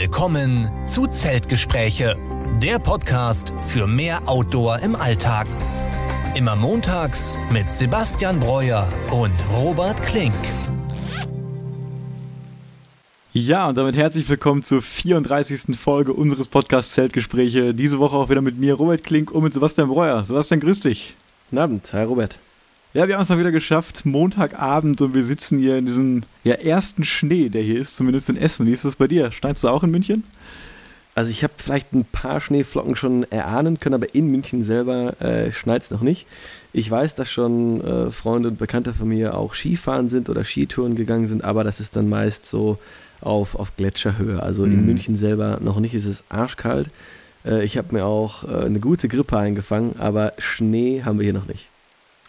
Willkommen zu Zeltgespräche, der Podcast für mehr Outdoor im Alltag. Immer montags mit Sebastian Breuer und Robert Klink. Ja, und damit herzlich willkommen zur 34. Folge unseres Podcasts Zeltgespräche. Diese Woche auch wieder mit mir, Robert Klink und mit Sebastian Breuer. Sebastian, grüß dich. Guten Abend, hi Robert. Ja, wir haben es mal wieder geschafft, Montagabend und wir sitzen hier in diesem ja, ersten Schnee, der hier ist, zumindest in Essen. Wie ist das bei dir? Schneidest du auch in München? Also ich habe vielleicht ein paar Schneeflocken schon erahnen können, aber in München selber äh, schneit es noch nicht. Ich weiß, dass schon äh, Freunde und Bekannte von mir auch Skifahren sind oder Skitouren gegangen sind, aber das ist dann meist so auf, auf Gletscherhöhe. Also mhm. in München selber noch nicht, ist es arschkalt. Äh, ich habe mir auch äh, eine gute Grippe eingefangen, aber Schnee haben wir hier noch nicht.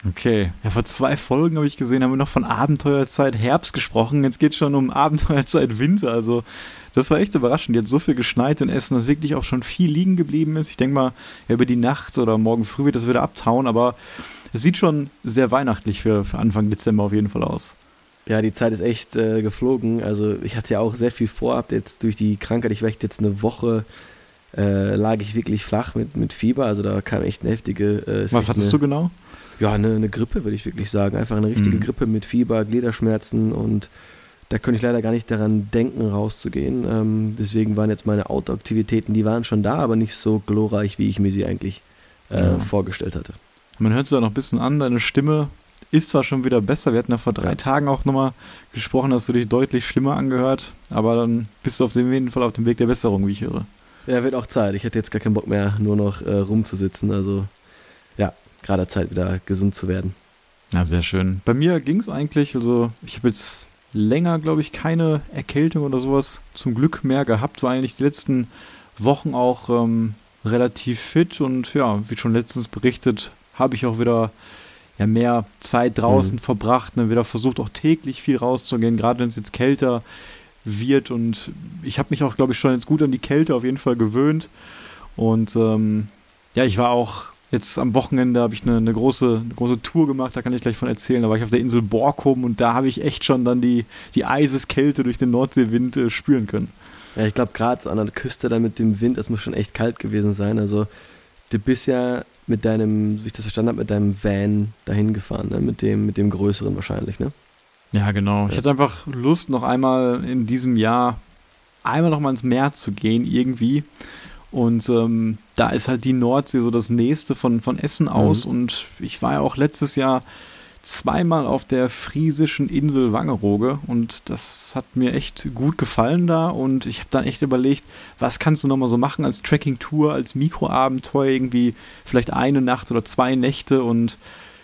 Okay. Ja, vor zwei Folgen habe ich gesehen, haben wir noch von Abenteuerzeit Herbst gesprochen. Jetzt geht es schon um Abenteuerzeit Winter. Also, das war echt überraschend. Jetzt so viel geschneit in Essen, dass wirklich auch schon viel liegen geblieben ist. Ich denke mal, ja, über die Nacht oder morgen früh wird das wieder abtauen, aber es sieht schon sehr weihnachtlich für, für Anfang Dezember auf jeden Fall aus. Ja, die Zeit ist echt äh, geflogen. Also, ich hatte ja auch sehr viel vor. Jetzt durch die Krankheit, ich war echt jetzt eine Woche. Äh, lag ich wirklich flach mit, mit Fieber, also da kam echt eine heftige. Äh, Was hattest du genau? Ja, eine, eine Grippe, würde ich wirklich sagen. Einfach eine richtige mhm. Grippe mit Fieber, Gliederschmerzen und da könnte ich leider gar nicht daran denken, rauszugehen. Ähm, deswegen waren jetzt meine Outdoor-Aktivitäten, die waren schon da, aber nicht so glorreich, wie ich mir sie eigentlich äh, ja. vorgestellt hatte. Man hört es ja noch ein bisschen an, deine Stimme ist zwar schon wieder besser. Wir hatten ja vor drei. Tagen auch nochmal gesprochen, dass du dich deutlich schlimmer angehört, aber dann bist du auf jeden Fall auf dem Weg der Besserung, wie ich höre. Ja, wird auch Zeit. Ich hätte jetzt gar keinen Bock mehr, nur noch äh, rumzusitzen. Also gerade Zeit, wieder gesund zu werden. Ja, sehr schön. Bei mir ging es eigentlich, also ich habe jetzt länger, glaube ich, keine Erkältung oder sowas zum Glück mehr gehabt, war eigentlich die letzten Wochen auch ähm, relativ fit und ja, wie schon letztens berichtet, habe ich auch wieder ja, mehr Zeit draußen mhm. verbracht, ne, wieder versucht auch täglich viel rauszugehen, gerade wenn es jetzt kälter wird und ich habe mich auch, glaube ich, schon jetzt gut an die Kälte auf jeden Fall gewöhnt und ähm, ja, ich war auch Jetzt am Wochenende habe ich eine, eine, große, eine große Tour gemacht, da kann ich gleich von erzählen. Da war ich auf der Insel Borkum und da habe ich echt schon dann die, die Eiseskälte durch den Nordseewind äh, spüren können. Ja, ich glaube, gerade so an der Küste da mit dem Wind, das muss schon echt kalt gewesen sein. Also, du bist ja mit deinem, wie ich das verstanden habe, mit deinem Van dahin gefahren, ne? mit, dem, mit dem größeren wahrscheinlich, ne? Ja, genau. Ich hatte einfach Lust, noch einmal in diesem Jahr einmal noch mal ins Meer zu gehen, irgendwie. Und ähm, da ist halt die Nordsee so das nächste von, von Essen mhm. aus. Mhm. Und ich war ja auch letztes Jahr zweimal auf der friesischen Insel Wangerooge und das hat mir echt gut gefallen da und ich habe dann echt überlegt, was kannst du nochmal so machen als Trekking-Tour, als Mikroabenteuer, irgendwie vielleicht eine Nacht oder zwei Nächte und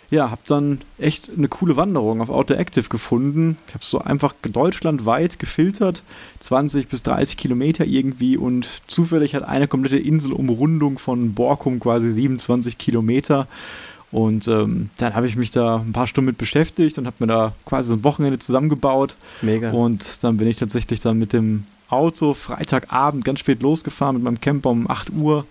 ja, habe dann echt eine coole Wanderung auf Outdoor Active gefunden. Ich habe so einfach deutschlandweit gefiltert, 20 bis 30 Kilometer irgendwie und zufällig hat eine komplette Inselumrundung von Borkum quasi 27 Kilometer. Und ähm, dann habe ich mich da ein paar Stunden mit beschäftigt und habe mir da quasi so ein Wochenende zusammengebaut. Mega. Und dann bin ich tatsächlich dann mit dem Auto Freitagabend ganz spät losgefahren mit meinem Camper um 8 Uhr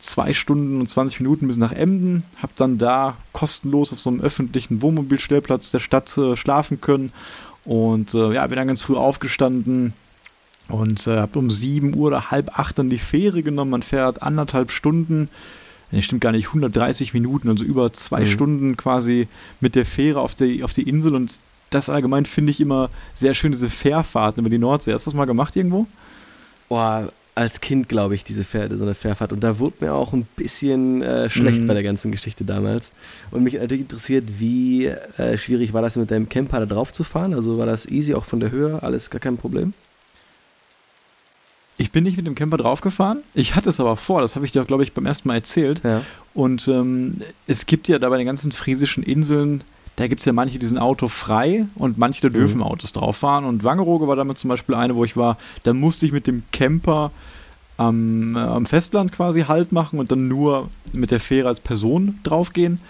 zwei Stunden und 20 Minuten bis nach Emden, habe dann da kostenlos auf so einem öffentlichen Wohnmobilstellplatz der Stadt äh, schlafen können und äh, ja, bin dann ganz früh aufgestanden und äh, habe um 7 Uhr oder halb acht dann die Fähre genommen. Man fährt anderthalb Stunden, nee, stimmt gar nicht, 130 Minuten, also über zwei mhm. Stunden quasi mit der Fähre auf die, auf die Insel und das allgemein finde ich immer sehr schön, diese Fährfahrten über die Nordsee. Hast du das mal gemacht irgendwo? Boah, als Kind, glaube ich, diese Pferde, so eine Fährfahrt. Und da wurde mir auch ein bisschen äh, schlecht mhm. bei der ganzen Geschichte damals. Und mich natürlich interessiert, wie äh, schwierig war das mit deinem Camper da drauf zu fahren? Also war das easy, auch von der Höhe, alles gar kein Problem? Ich bin nicht mit dem Camper draufgefahren. Ich hatte es aber vor, das habe ich dir auch, glaube ich, beim ersten Mal erzählt. Ja. Und ähm, es gibt ja da bei den ganzen friesischen Inseln da gibt es ja manche, die sind autofrei und manche, da mhm. dürfen mhm. Autos drauf fahren. Und Wangerooge war damit zum Beispiel eine, wo ich war, da musste ich mit dem Camper am, äh, am Festland quasi Halt machen und dann nur mit der Fähre als Person draufgehen.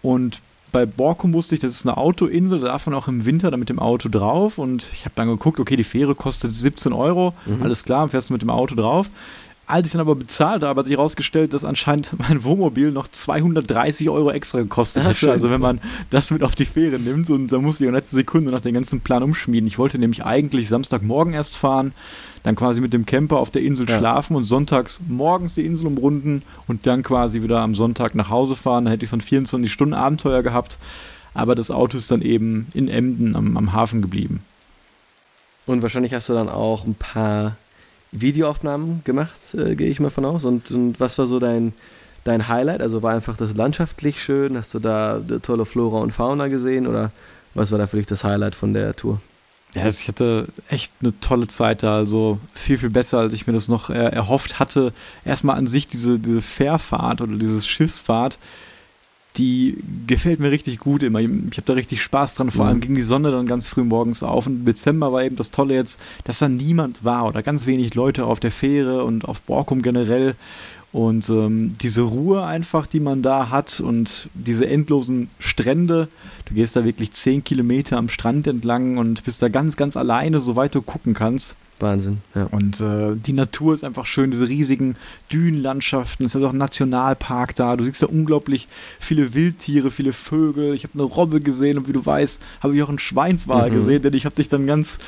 Und bei Borkum wusste ich, das ist eine Autoinsel, da darf man auch im Winter dann mit dem Auto drauf. Und ich habe dann geguckt, okay, die Fähre kostet 17 Euro, mhm. alles klar, fährst du mit dem Auto drauf. Als ich dann aber bezahlt habe, hat sich herausgestellt, dass anscheinend mein Wohnmobil noch 230 Euro extra gekostet hätte. Also wenn man das mit auf die Fähre nimmt und da musste ich in letzter Sekunde noch den ganzen Plan umschmieden. Ich wollte nämlich eigentlich Samstagmorgen erst fahren, dann quasi mit dem Camper auf der Insel ja. schlafen und sonntags morgens die Insel umrunden und dann quasi wieder am Sonntag nach Hause fahren. Dann hätte ich so ein 24-Stunden-Abenteuer gehabt. Aber das Auto ist dann eben in Emden am, am Hafen geblieben. Und wahrscheinlich hast du dann auch ein paar Videoaufnahmen gemacht, äh, gehe ich mal von aus. Und, und was war so dein, dein Highlight? Also war einfach das landschaftlich schön? Hast du da tolle Flora und Fauna gesehen? Oder was war da für dich das Highlight von der Tour? Ja, ich hatte echt eine tolle Zeit da, also viel, viel besser, als ich mir das noch äh, erhofft hatte. Erstmal an sich diese, diese Fährfahrt oder diese Schiffsfahrt, die gefällt mir richtig gut immer. Ich, habe da richtig Spaß dran. Vor mhm. allem ging die Sonne dann ganz früh morgens auf. Und im Dezember war eben das Tolle jetzt, dass da niemand war oder ganz wenig Leute auf der Fähre und auf Borkum generell. Und ähm, diese Ruhe einfach, die man da hat und diese endlosen Strände. Du gehst da wirklich zehn Kilometer am Strand entlang und bist da ganz, ganz alleine, soweit du gucken kannst. Wahnsinn, ja. Und äh, die Natur ist einfach schön, diese riesigen Dünenlandschaften. Es ist auch ein Nationalpark da. Du siehst da unglaublich viele Wildtiere, viele Vögel. Ich habe eine Robbe gesehen und wie du weißt, habe ich auch einen Schweinswal mhm. gesehen, denn ich habe dich dann ganz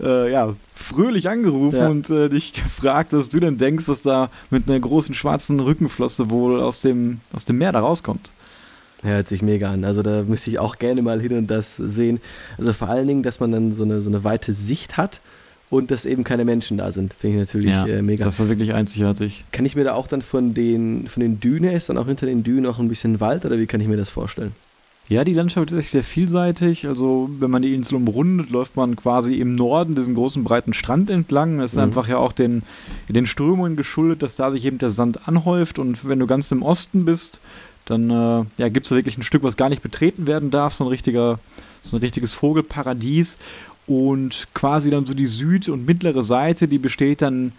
äh, ja, fröhlich angerufen ja. und äh, dich gefragt, was du denn denkst, was da mit einer großen schwarzen Rückenflosse wohl aus dem, aus dem Meer da rauskommt. Hört sich mega an. Also da müsste ich auch gerne mal hin und das sehen. Also vor allen Dingen, dass man dann so eine, so eine weite Sicht hat und dass eben keine Menschen da sind. Finde ich natürlich ja, äh, mega. Das war wirklich einzigartig. Kann ich mir da auch dann von den, von den Dünen, ist dann auch hinter den Dünen auch ein bisschen Wald oder wie kann ich mir das vorstellen? Ja, die Landschaft ist echt sehr vielseitig. Also, wenn man die Insel umrundet, läuft man quasi im Norden diesen großen breiten Strand entlang. Das ist mhm. einfach ja auch den, den Strömungen geschuldet, dass da sich eben der Sand anhäuft. Und wenn du ganz im Osten bist, dann äh, ja, gibt es da wirklich ein Stück, was gar nicht betreten werden darf. So ein richtiger, so ein richtiges Vogelparadies. Und quasi dann so die süd- und mittlere Seite, die besteht dann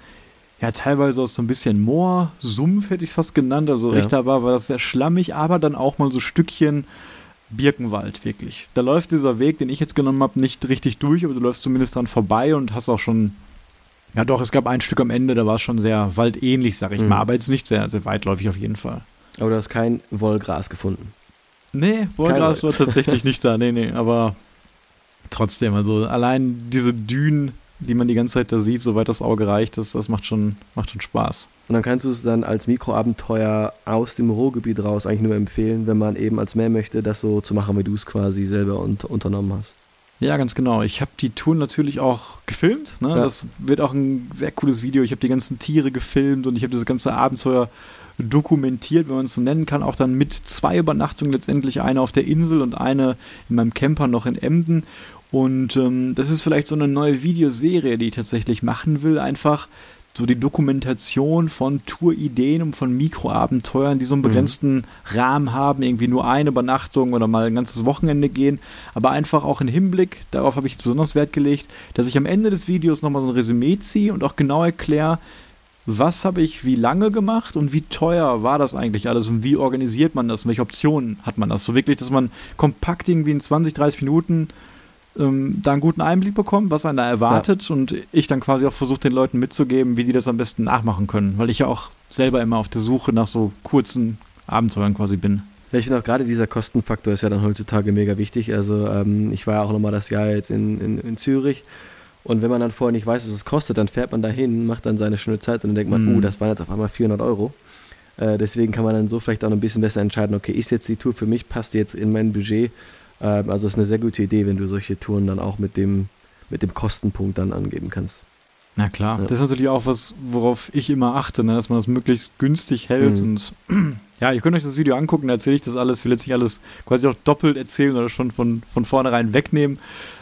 ja teilweise aus so ein bisschen Moor, Sumpf hätte ich fast genannt. Also ja. Richter war, war das sehr schlammig, aber dann auch mal so Stückchen Birkenwald wirklich. Da läuft dieser Weg, den ich jetzt genommen habe, nicht richtig durch, aber du läufst zumindest dran vorbei und hast auch schon. Ja, doch, es gab ein Stück am Ende, da war es schon sehr waldähnlich, sag ich mhm. mal, aber jetzt nicht sehr, sehr weitläufig auf jeden Fall. Aber du hast kein Wollgras gefunden. Nee, Wollgras war tatsächlich nicht da, nee, nee, aber trotzdem, also allein diese Dünen, die man die ganze Zeit da sieht, soweit das Auge reicht, das, das macht, schon, macht schon Spaß. Und dann kannst du es dann als Mikroabenteuer aus dem Ruhrgebiet raus eigentlich nur empfehlen, wenn man eben als mehr möchte, das so zu machen, wie du es quasi selber un unternommen hast. Ja, ganz genau. Ich habe die Tour natürlich auch gefilmt. Ne? Ja. Das wird auch ein sehr cooles Video. Ich habe die ganzen Tiere gefilmt und ich habe das ganze Abenteuer dokumentiert, wenn man es so nennen kann, auch dann mit zwei Übernachtungen letztendlich, eine auf der Insel und eine in meinem Camper noch in Emden. Und ähm, das ist vielleicht so eine neue Videoserie, die ich tatsächlich machen will, einfach so die Dokumentation von Tourideen und von Mikroabenteuern, die so einen mhm. begrenzten mhm. Rahmen haben, irgendwie nur eine Übernachtung oder mal ein ganzes Wochenende gehen, aber einfach auch im Hinblick, darauf habe ich besonders Wert gelegt, dass ich am Ende des Videos nochmal so ein Resümee ziehe und auch genau erkläre, was habe ich wie lange gemacht und wie teuer war das eigentlich alles und wie organisiert man das, welche Optionen hat man das. So wirklich, dass man kompakt irgendwie in 20, 30 Minuten ähm, da einen guten Einblick bekommen, was einen da erwartet ja. und ich dann quasi auch versuche, den Leuten mitzugeben, wie die das am besten nachmachen können, weil ich ja auch selber immer auf der Suche nach so kurzen Abenteuern quasi bin. Ja, ich finde auch gerade dieser Kostenfaktor ist ja dann heutzutage mega wichtig. Also ähm, ich war ja auch nochmal das Jahr jetzt in, in, in, Zürich und wenn man dann vorher nicht weiß, was es kostet, dann fährt man dahin, macht dann seine schöne Zeit und dann denkt man, mm. oh, das waren jetzt auf einmal 400 Euro. Äh, deswegen kann man dann so vielleicht auch noch ein bisschen besser entscheiden, okay, ist jetzt die Tour für mich, passt jetzt in mein Budget ähm, also es ist eine sehr gute Idee, wenn du solche Touren dann auch mit dem, mit dem Kostenpunkt dann angeben kannst. Na klar, ja. das ist natürlich auch was, worauf ich immer achte, ne? dass man das möglichst günstig hält. Mhm. Und ja, ihr könnt euch das Video angucken, da erzähle ich das alles. Ich will jetzt nicht alles quasi auch doppelt erzählen oder schon von, von vornherein wegnehmen.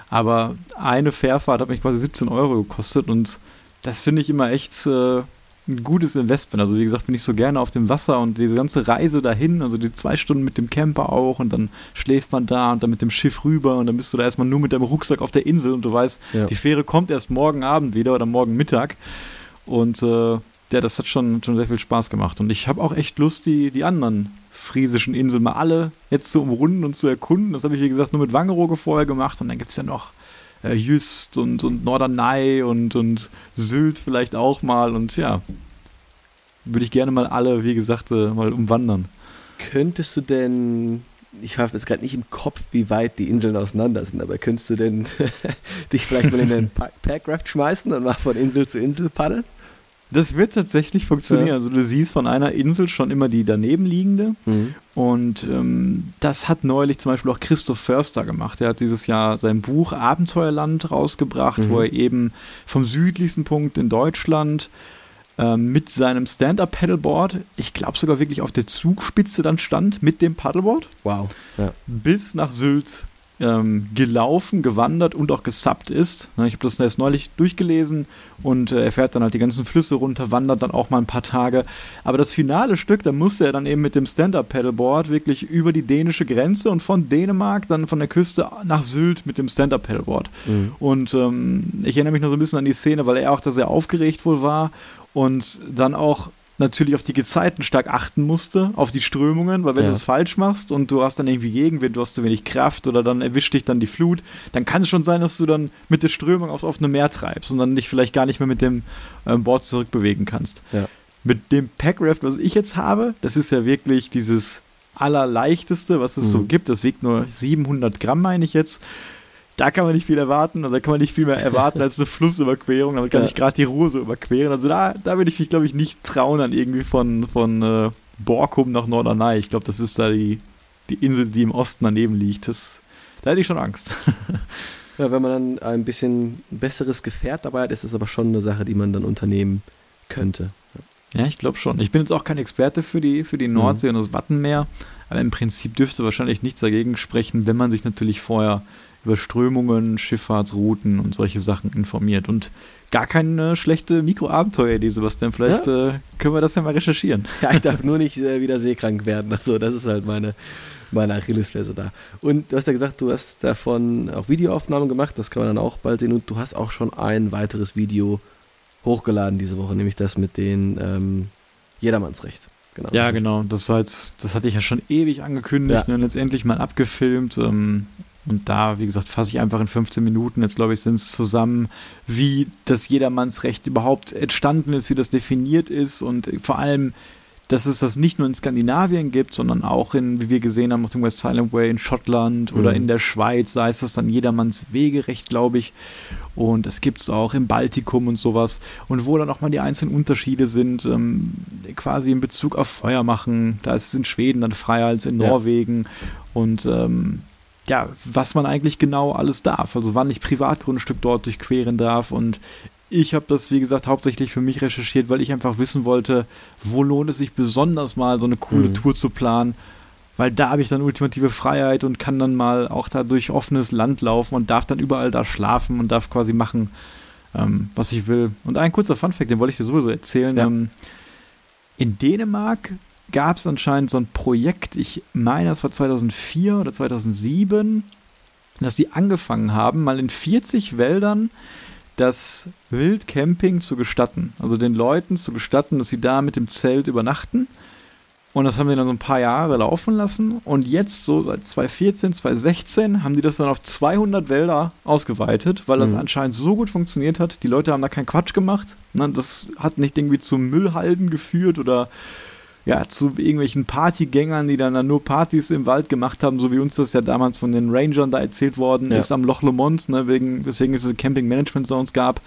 Aber eine Fährfahrt hat mich quasi 17 Euro gekostet und das finde ich immer echt äh, ein gutes Investment. Also wie gesagt, bin ich so gerne auf dem Wasser und diese ganze Reise dahin, also die zwei Stunden mit dem Camper auch und dann schläft man da und dann mit dem Schiff rüber und dann bist du da erstmal nur mit deinem Rucksack auf der Insel und du weißt, ja. die Fähre kommt erst morgen Abend wieder oder morgen Mittag und äh, ja, das hat schon, schon sehr viel Spaß gemacht und ich habe auch echt Lust, die, die anderen friesischen Inseln mal alle jetzt zu umrunden und zu erkunden. Das habe ich, wie gesagt, nur mit Wangerooge vorher gemacht und dann gibt es ja noch äh, Jüst und, und Norderney und, und Sylt vielleicht auch mal und ja, würde ich gerne mal alle, wie gesagt, äh, mal umwandern. Könntest du denn, ich habe jetzt gerade nicht im Kopf, wie weit die Inseln auseinander sind, aber könntest du denn dich vielleicht mal in den Packraft schmeißen und mal von Insel zu Insel paddeln? Das wird tatsächlich funktionieren. Ja. Also du siehst von einer Insel schon immer die daneben liegende. Mhm. Und ähm, das hat neulich zum Beispiel auch Christoph Förster gemacht. Er hat dieses Jahr sein Buch Abenteuerland rausgebracht, mhm. wo er eben vom südlichsten Punkt in Deutschland ähm, mit seinem Stand-Up-Paddleboard, ich glaube sogar wirklich auf der Zugspitze dann stand, mit dem Paddleboard. Wow. Ja. Bis nach Sylt ähm, gelaufen, gewandert und auch gesappt ist. Ne, ich habe das erst neulich durchgelesen und äh, er fährt dann halt die ganzen Flüsse runter, wandert dann auch mal ein paar Tage. Aber das finale Stück, da musste er dann eben mit dem Stand-Up-Paddleboard wirklich über die dänische Grenze und von Dänemark dann von der Küste nach Sylt mit dem Stand-Up-Paddleboard. Mhm. Und ähm, ich erinnere mich noch so ein bisschen an die Szene, weil er auch da sehr aufgeregt wohl war und dann auch natürlich auf die Gezeiten stark achten musste, auf die Strömungen, weil wenn ja. du es falsch machst und du hast dann irgendwie Gegenwind, du hast zu wenig Kraft oder dann erwischt dich dann die Flut, dann kann es schon sein, dass du dann mit der Strömung aufs offene Meer treibst und dann dich vielleicht gar nicht mehr mit dem ähm, Board zurückbewegen kannst. Ja. Mit dem Packraft, was ich jetzt habe, das ist ja wirklich dieses allerleichteste, was es mhm. so gibt. Das wiegt nur 700 Gramm, meine ich jetzt da kann man nicht viel erwarten. Also da kann man nicht viel mehr erwarten als eine Flussüberquerung. Damit kann ja. ich gerade die so überqueren. Also da, da würde ich mich, glaube ich, nicht trauen an irgendwie von, von äh, Borkum nach Norderney. Ich glaube, das ist da die, die Insel, die im Osten daneben liegt. Das, da hätte ich schon Angst. ja, wenn man dann ein bisschen besseres Gefährt dabei hat, ist das aber schon eine Sache, die man dann unternehmen könnte. Ja, ich glaube schon. Ich bin jetzt auch kein Experte für die, für die Nordsee mhm. und das Wattenmeer, aber im Prinzip dürfte wahrscheinlich nichts dagegen sprechen, wenn man sich natürlich vorher über Strömungen, Schifffahrtsrouten und solche Sachen informiert. Und gar keine schlechte Mikroabenteueridee, Sebastian. Vielleicht ja? äh, können wir das ja mal recherchieren. Ja, ich darf nur nicht äh, wieder seekrank werden. Also, das ist halt meine, meine Achillesferse da. Und du hast ja gesagt, du hast davon auch Videoaufnahmen gemacht. Das kann man dann auch bald sehen. Und du hast auch schon ein weiteres Video hochgeladen diese Woche, nämlich das mit den ähm, Jedermannsrecht. Genau. Ja, genau. Das war jetzt, das hatte ich ja schon ewig angekündigt ja. und letztendlich mal abgefilmt. Ähm, und da, wie gesagt, fasse ich einfach in 15 Minuten, jetzt glaube ich, sind es zusammen, wie das Jedermannsrecht überhaupt entstanden ist, wie das definiert ist und vor allem, dass es das nicht nur in Skandinavien gibt, sondern auch in, wie wir gesehen haben, auf dem West Highland Way in Schottland mhm. oder in der Schweiz, sei es das dann Jedermanns Wegerecht, glaube ich. Und es gibt es auch im Baltikum und sowas. Und wo dann auch mal die einzelnen Unterschiede sind, ähm, quasi in Bezug auf Feuer machen. Da ist es in Schweden dann freier als in Norwegen. Ja. Und ähm, ja, was man eigentlich genau alles darf. Also wann ich Privatgrundstück dort durchqueren darf. Und ich habe das, wie gesagt, hauptsächlich für mich recherchiert, weil ich einfach wissen wollte, wo lohnt es sich besonders mal so eine coole mhm. Tour zu planen. Weil da habe ich dann ultimative Freiheit und kann dann mal auch da durch offenes Land laufen und darf dann überall da schlafen und darf quasi machen, ähm, was ich will. Und ein kurzer Funfact, den wollte ich dir sowieso erzählen. Ja. Ähm, in Dänemark gab es anscheinend so ein Projekt, ich meine, das war 2004 oder 2007, dass sie angefangen haben, mal in 40 Wäldern das Wildcamping zu gestatten. Also den Leuten zu gestatten, dass sie da mit dem Zelt übernachten. Und das haben wir dann so ein paar Jahre laufen lassen. Und jetzt, so seit 2014, 2016, haben die das dann auf 200 Wälder ausgeweitet, weil das mhm. anscheinend so gut funktioniert hat. Die Leute haben da keinen Quatsch gemacht. Ne? Das hat nicht irgendwie zu Müllhalden geführt oder ja, zu irgendwelchen Partygängern, die dann, dann nur Partys im Wald gemacht haben, so wie uns das ja damals von den Rangern da erzählt worden ja. ist am Loch Lomond, ne, wegen, weswegen es diese Camping Management Zones gab.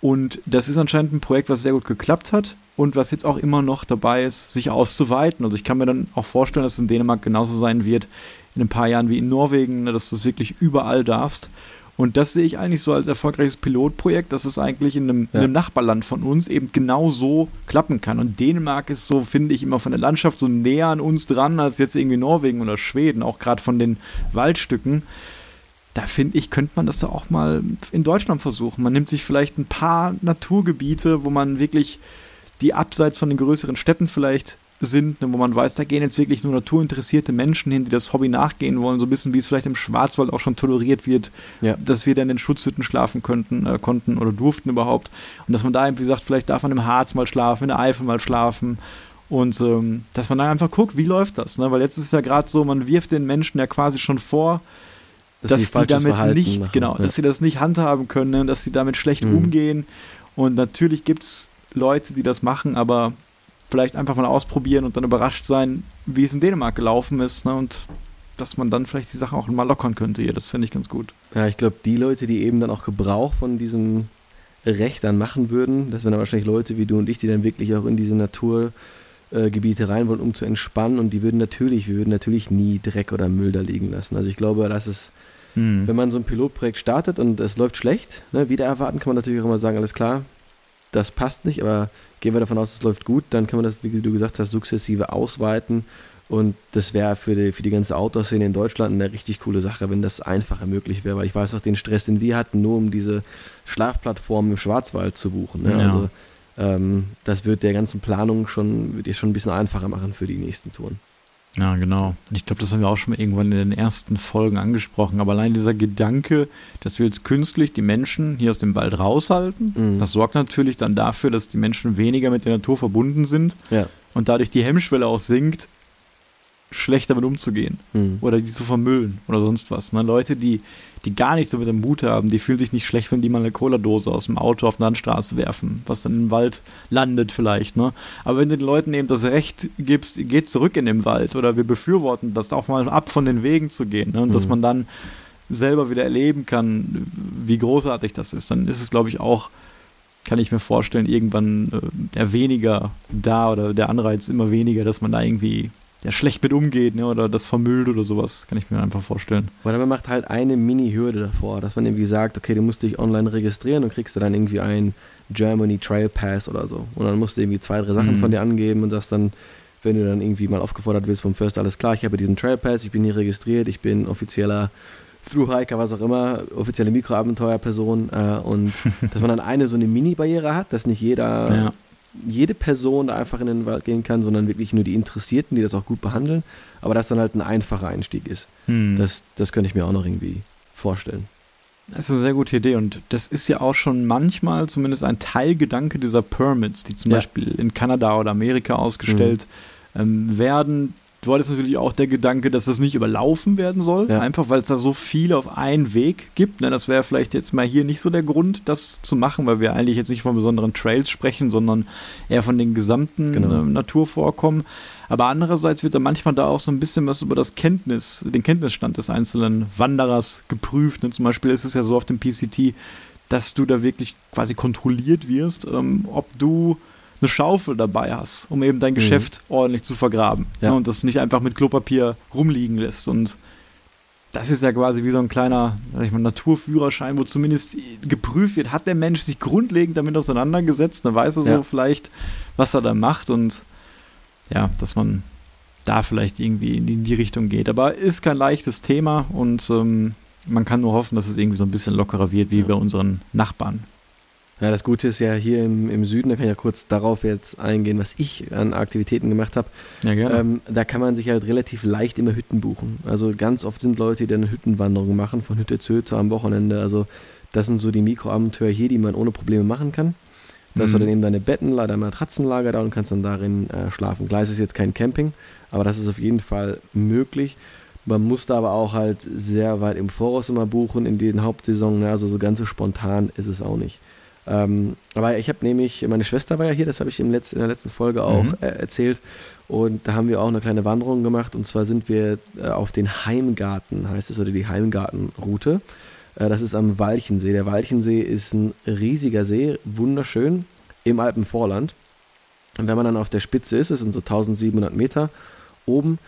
Und das ist anscheinend ein Projekt, was sehr gut geklappt hat und was jetzt auch immer noch dabei ist, sich auszuweiten. Also ich kann mir dann auch vorstellen, dass es in Dänemark genauso sein wird in ein paar Jahren wie in Norwegen, ne, dass du es wirklich überall darfst. Und das sehe ich eigentlich so als erfolgreiches Pilotprojekt, dass es eigentlich in einem, ja. in einem, Nachbarland von uns eben genau so klappen kann. Und Dänemark ist so, finde ich, immer von der Landschaft so näher an uns dran als jetzt irgendwie Norwegen oder Schweden, auch gerade von den Waldstücken. Da finde ich, könnte man das da auch mal in Deutschland versuchen. Man nimmt sich vielleicht ein paar Naturgebiete, wo man wirklich die abseits von den größeren Städten vielleicht sind, ne, wo man weiß, da gehen jetzt wirklich nur naturinteressierte Menschen hin, die das Hobby nachgehen wollen, so ein bisschen wie es vielleicht im Schwarzwald auch schon toleriert wird, ja. dass wir dann in Schutzhütten schlafen könnten, äh, konnten oder durften überhaupt. Und dass man da, wie gesagt, vielleicht darf man im Harz mal schlafen, in der Eifel mal schlafen. Und ähm, dass man dann einfach guckt, wie läuft das, ne? Weil jetzt ist es ja gerade so, man wirft den Menschen ja quasi schon vor, dass, dass sie damit Verhalten nicht, machen. genau, ja. dass sie das nicht handhaben können, ne? dass sie damit schlecht mhm. umgehen. Und natürlich gibt es Leute, die das machen, aber vielleicht einfach mal ausprobieren und dann überrascht sein, wie es in Dänemark gelaufen ist. Ne? Und dass man dann vielleicht die Sachen auch mal lockern könnte hier. Das finde ich ganz gut. Ja, ich glaube, die Leute, die eben dann auch Gebrauch von diesem Recht dann machen würden, das wären dann wahrscheinlich Leute wie du und ich, die dann wirklich auch in diese Naturgebiete rein wollen, um zu entspannen. Und die würden natürlich, wir würden natürlich nie Dreck oder Müll da liegen lassen. Also ich glaube, das ist, hm. wenn man so ein Pilotprojekt startet und es läuft schlecht, ne, wieder erwarten kann man natürlich auch immer sagen, alles klar, das passt nicht, aber gehen wir davon aus, es läuft gut, dann kann man das, wie du gesagt hast, sukzessive ausweiten und das wäre für die, für die ganze Outdoor-Szene in Deutschland eine richtig coole Sache, wenn das einfacher möglich wäre, weil ich weiß auch den Stress, den wir hatten, nur um diese Schlafplattform im Schwarzwald zu buchen. Ne? Ja. Also ähm, das wird der ganzen Planung schon, wird schon ein bisschen einfacher machen für die nächsten Touren. Ja, genau. Ich glaube, das haben wir auch schon mal irgendwann in den ersten Folgen angesprochen. Aber allein dieser Gedanke, dass wir jetzt künstlich die Menschen hier aus dem Wald raushalten, mhm. das sorgt natürlich dann dafür, dass die Menschen weniger mit der Natur verbunden sind ja. und dadurch die Hemmschwelle auch sinkt, schlecht damit umzugehen mhm. oder die zu vermüllen oder sonst was. Ne? Leute, die, die gar nichts mit dem Mut haben, die fühlen sich nicht schlecht, wenn die mal eine Cola-Dose aus dem Auto auf eine Landstraße werfen, was dann im Wald landet vielleicht. Ne? Aber wenn du den Leuten eben das Recht gibst, geht zurück in den Wald oder wir befürworten das auch mal ab von den Wegen zu gehen ne? und mhm. dass man dann selber wieder erleben kann, wie großartig das ist, dann ist es, glaube ich, auch kann ich mir vorstellen, irgendwann äh, weniger da oder der Anreiz immer weniger, dass man da irgendwie der schlecht mit umgeht ne, oder das vermüllt oder sowas, kann ich mir einfach vorstellen. Oder man macht halt eine Mini-Hürde davor, dass man irgendwie sagt, okay, du musst dich online registrieren und kriegst du dann irgendwie einen Germany Trail Pass oder so. Und dann musst du irgendwie zwei, drei Sachen mhm. von dir angeben und sagst dann, wenn du dann irgendwie mal aufgefordert wirst vom First, alles klar, ich habe diesen Trail Pass, ich bin hier registriert, ich bin offizieller Thru-Hiker, was auch immer, offizielle Mikroabenteuerperson äh, und dass man dann eine so eine Mini-Barriere hat, dass nicht jeder ja jede Person da einfach in den Wald gehen kann, sondern wirklich nur die Interessierten, die das auch gut behandeln. Aber dass dann halt ein einfacher Einstieg ist. Hm. Das, das könnte ich mir auch noch irgendwie vorstellen. Das ist eine sehr gute Idee und das ist ja auch schon manchmal zumindest ein Teilgedanke dieser Permits, die zum ja. Beispiel in Kanada oder Amerika ausgestellt mhm. ähm, werden, Dort ist natürlich auch der Gedanke, dass das nicht überlaufen werden soll, ja. einfach weil es da so viele auf einen Weg gibt. Ne? Das wäre vielleicht jetzt mal hier nicht so der Grund, das zu machen, weil wir eigentlich jetzt nicht von besonderen Trails sprechen, sondern eher von den gesamten genau. äh, Naturvorkommen. Aber andererseits wird da manchmal da auch so ein bisschen was über das Kenntnis, den Kenntnisstand des einzelnen Wanderers geprüft. Ne? Zum Beispiel ist es ja so auf dem PCT, dass du da wirklich quasi kontrolliert wirst, ähm, ob du eine Schaufel dabei hast, um eben dein mhm. Geschäft mhm. ordentlich zu vergraben. Ja. Ne, und das nicht einfach mit Klopapier rumliegen lässt. Und das ist ja quasi wie so ein kleiner sag ich mal, Naturführerschein, wo zumindest geprüft wird, hat der Mensch sich grundlegend damit auseinandergesetzt, dann weiß er so ja. vielleicht, was er da macht und ja, dass man da vielleicht irgendwie in die Richtung geht. Aber ist kein leichtes Thema und ähm, man kann nur hoffen, dass es irgendwie so ein bisschen lockerer wird wie ja. bei unseren Nachbarn. Ja, das Gute ist ja hier im, im Süden, da kann ich ja kurz darauf jetzt eingehen, was ich an Aktivitäten gemacht habe. Ja, gerne. Ähm, da kann man sich halt relativ leicht immer Hütten buchen. Also ganz oft sind Leute, die dann Hüttenwanderungen machen, von Hütte zu Hütte am Wochenende. Also das sind so die Mikroabenteuer hier, die man ohne Probleme machen kann. Da hast du mhm. dann eben deine Bettenlager, dein Matratzenlager da und kannst dann darin äh, schlafen. Es ist jetzt kein Camping, aber das ist auf jeden Fall möglich. Man muss da aber auch halt sehr weit im Voraus immer buchen in den Hauptsaison. Ne? Also so ganz so spontan ist es auch nicht. Ähm, aber ich habe nämlich, meine Schwester war ja hier, das habe ich im Letz-, in der letzten Folge auch mhm. äh, erzählt. Und da haben wir auch eine kleine Wanderung gemacht. Und zwar sind wir äh, auf den Heimgarten, heißt es, oder die Heimgartenroute. Äh, das ist am Walchensee. Der Walchensee ist ein riesiger See, wunderschön, im Alpenvorland. Und wenn man dann auf der Spitze ist, es sind so 1700 Meter oben,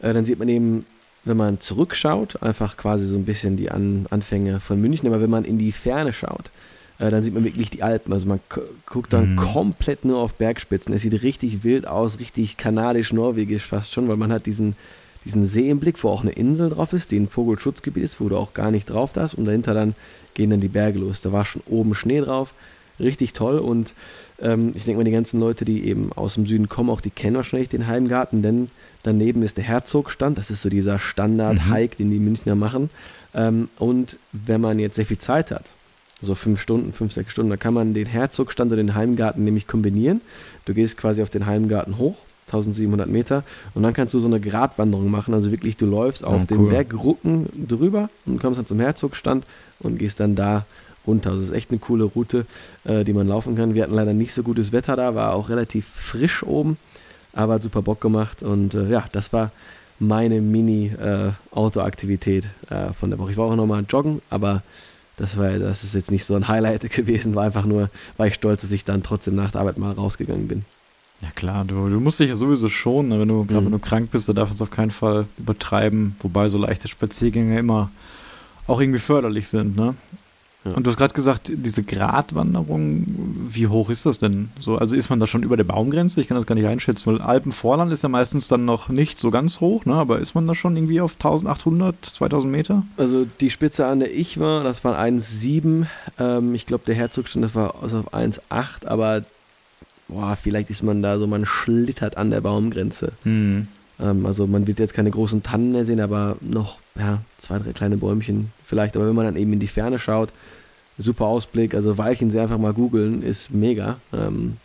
äh, dann sieht man eben wenn man zurückschaut, einfach quasi so ein bisschen die An Anfänge von München, aber wenn man in die Ferne schaut, äh, dann sieht man wirklich die Alpen. Also man guckt dann mhm. komplett nur auf Bergspitzen. Es sieht richtig wild aus, richtig kanadisch-norwegisch fast schon, weil man hat diesen, diesen See im Blick, wo auch eine Insel drauf ist, die ein Vogelschutzgebiet ist, wo du auch gar nicht drauf darfst. Und dahinter dann gehen dann die Berge los. Da war schon oben Schnee drauf. Richtig toll. Und ähm, ich denke mal, die ganzen Leute, die eben aus dem Süden kommen, auch die kennen wahrscheinlich den Heimgarten, denn daneben ist der Herzogstand. Das ist so dieser Standard-Hike, mhm. den die Münchner machen. Ähm, und wenn man jetzt sehr viel Zeit hat, so fünf Stunden, fünf, sechs Stunden. Da kann man den Herzogstand und den Heimgarten nämlich kombinieren. Du gehst quasi auf den Heimgarten hoch, 1700 Meter, und dann kannst du so eine Gratwanderung machen. Also wirklich, du läufst auf oh, den cool. Bergrücken drüber und kommst dann zum Herzogstand und gehst dann da runter. Also es ist echt eine coole Route, äh, die man laufen kann. Wir hatten leider nicht so gutes Wetter da, war auch relativ frisch oben, aber hat super Bock gemacht. Und äh, ja, das war meine Mini-Outdoor-Aktivität äh, von der Woche. Ich war auch nochmal joggen, aber das war das ist jetzt nicht so ein Highlight gewesen, war einfach nur, war ich stolz, dass ich dann trotzdem nach der Arbeit mal rausgegangen bin. Ja klar, du, du musst dich ja sowieso schonen, ne? wenn du, gerade mhm. wenn du krank bist, da darf es auf keinen Fall übertreiben, wobei so leichte Spaziergänge immer auch irgendwie förderlich sind, ne? Ja. Und du hast gerade gesagt, diese Gratwanderung, wie hoch ist das denn? So, also ist man da schon über der Baumgrenze? Ich kann das gar nicht einschätzen, weil Alpenvorland ist ja meistens dann noch nicht so ganz hoch, ne? aber ist man da schon irgendwie auf 1800, 2000 Meter? Also die Spitze, an der ich war, das waren 1,7. Ähm, ich glaube, der Herzogstand, das war also auf 1,8, aber boah, vielleicht ist man da so, man schlittert an der Baumgrenze. Mhm. Ähm, also man wird jetzt keine großen Tannen mehr sehen, aber noch ja, zwei, drei kleine Bäumchen vielleicht. Aber wenn man dann eben in die Ferne schaut, super Ausblick. Also Walchensee einfach mal googeln, ist mega. Ähm,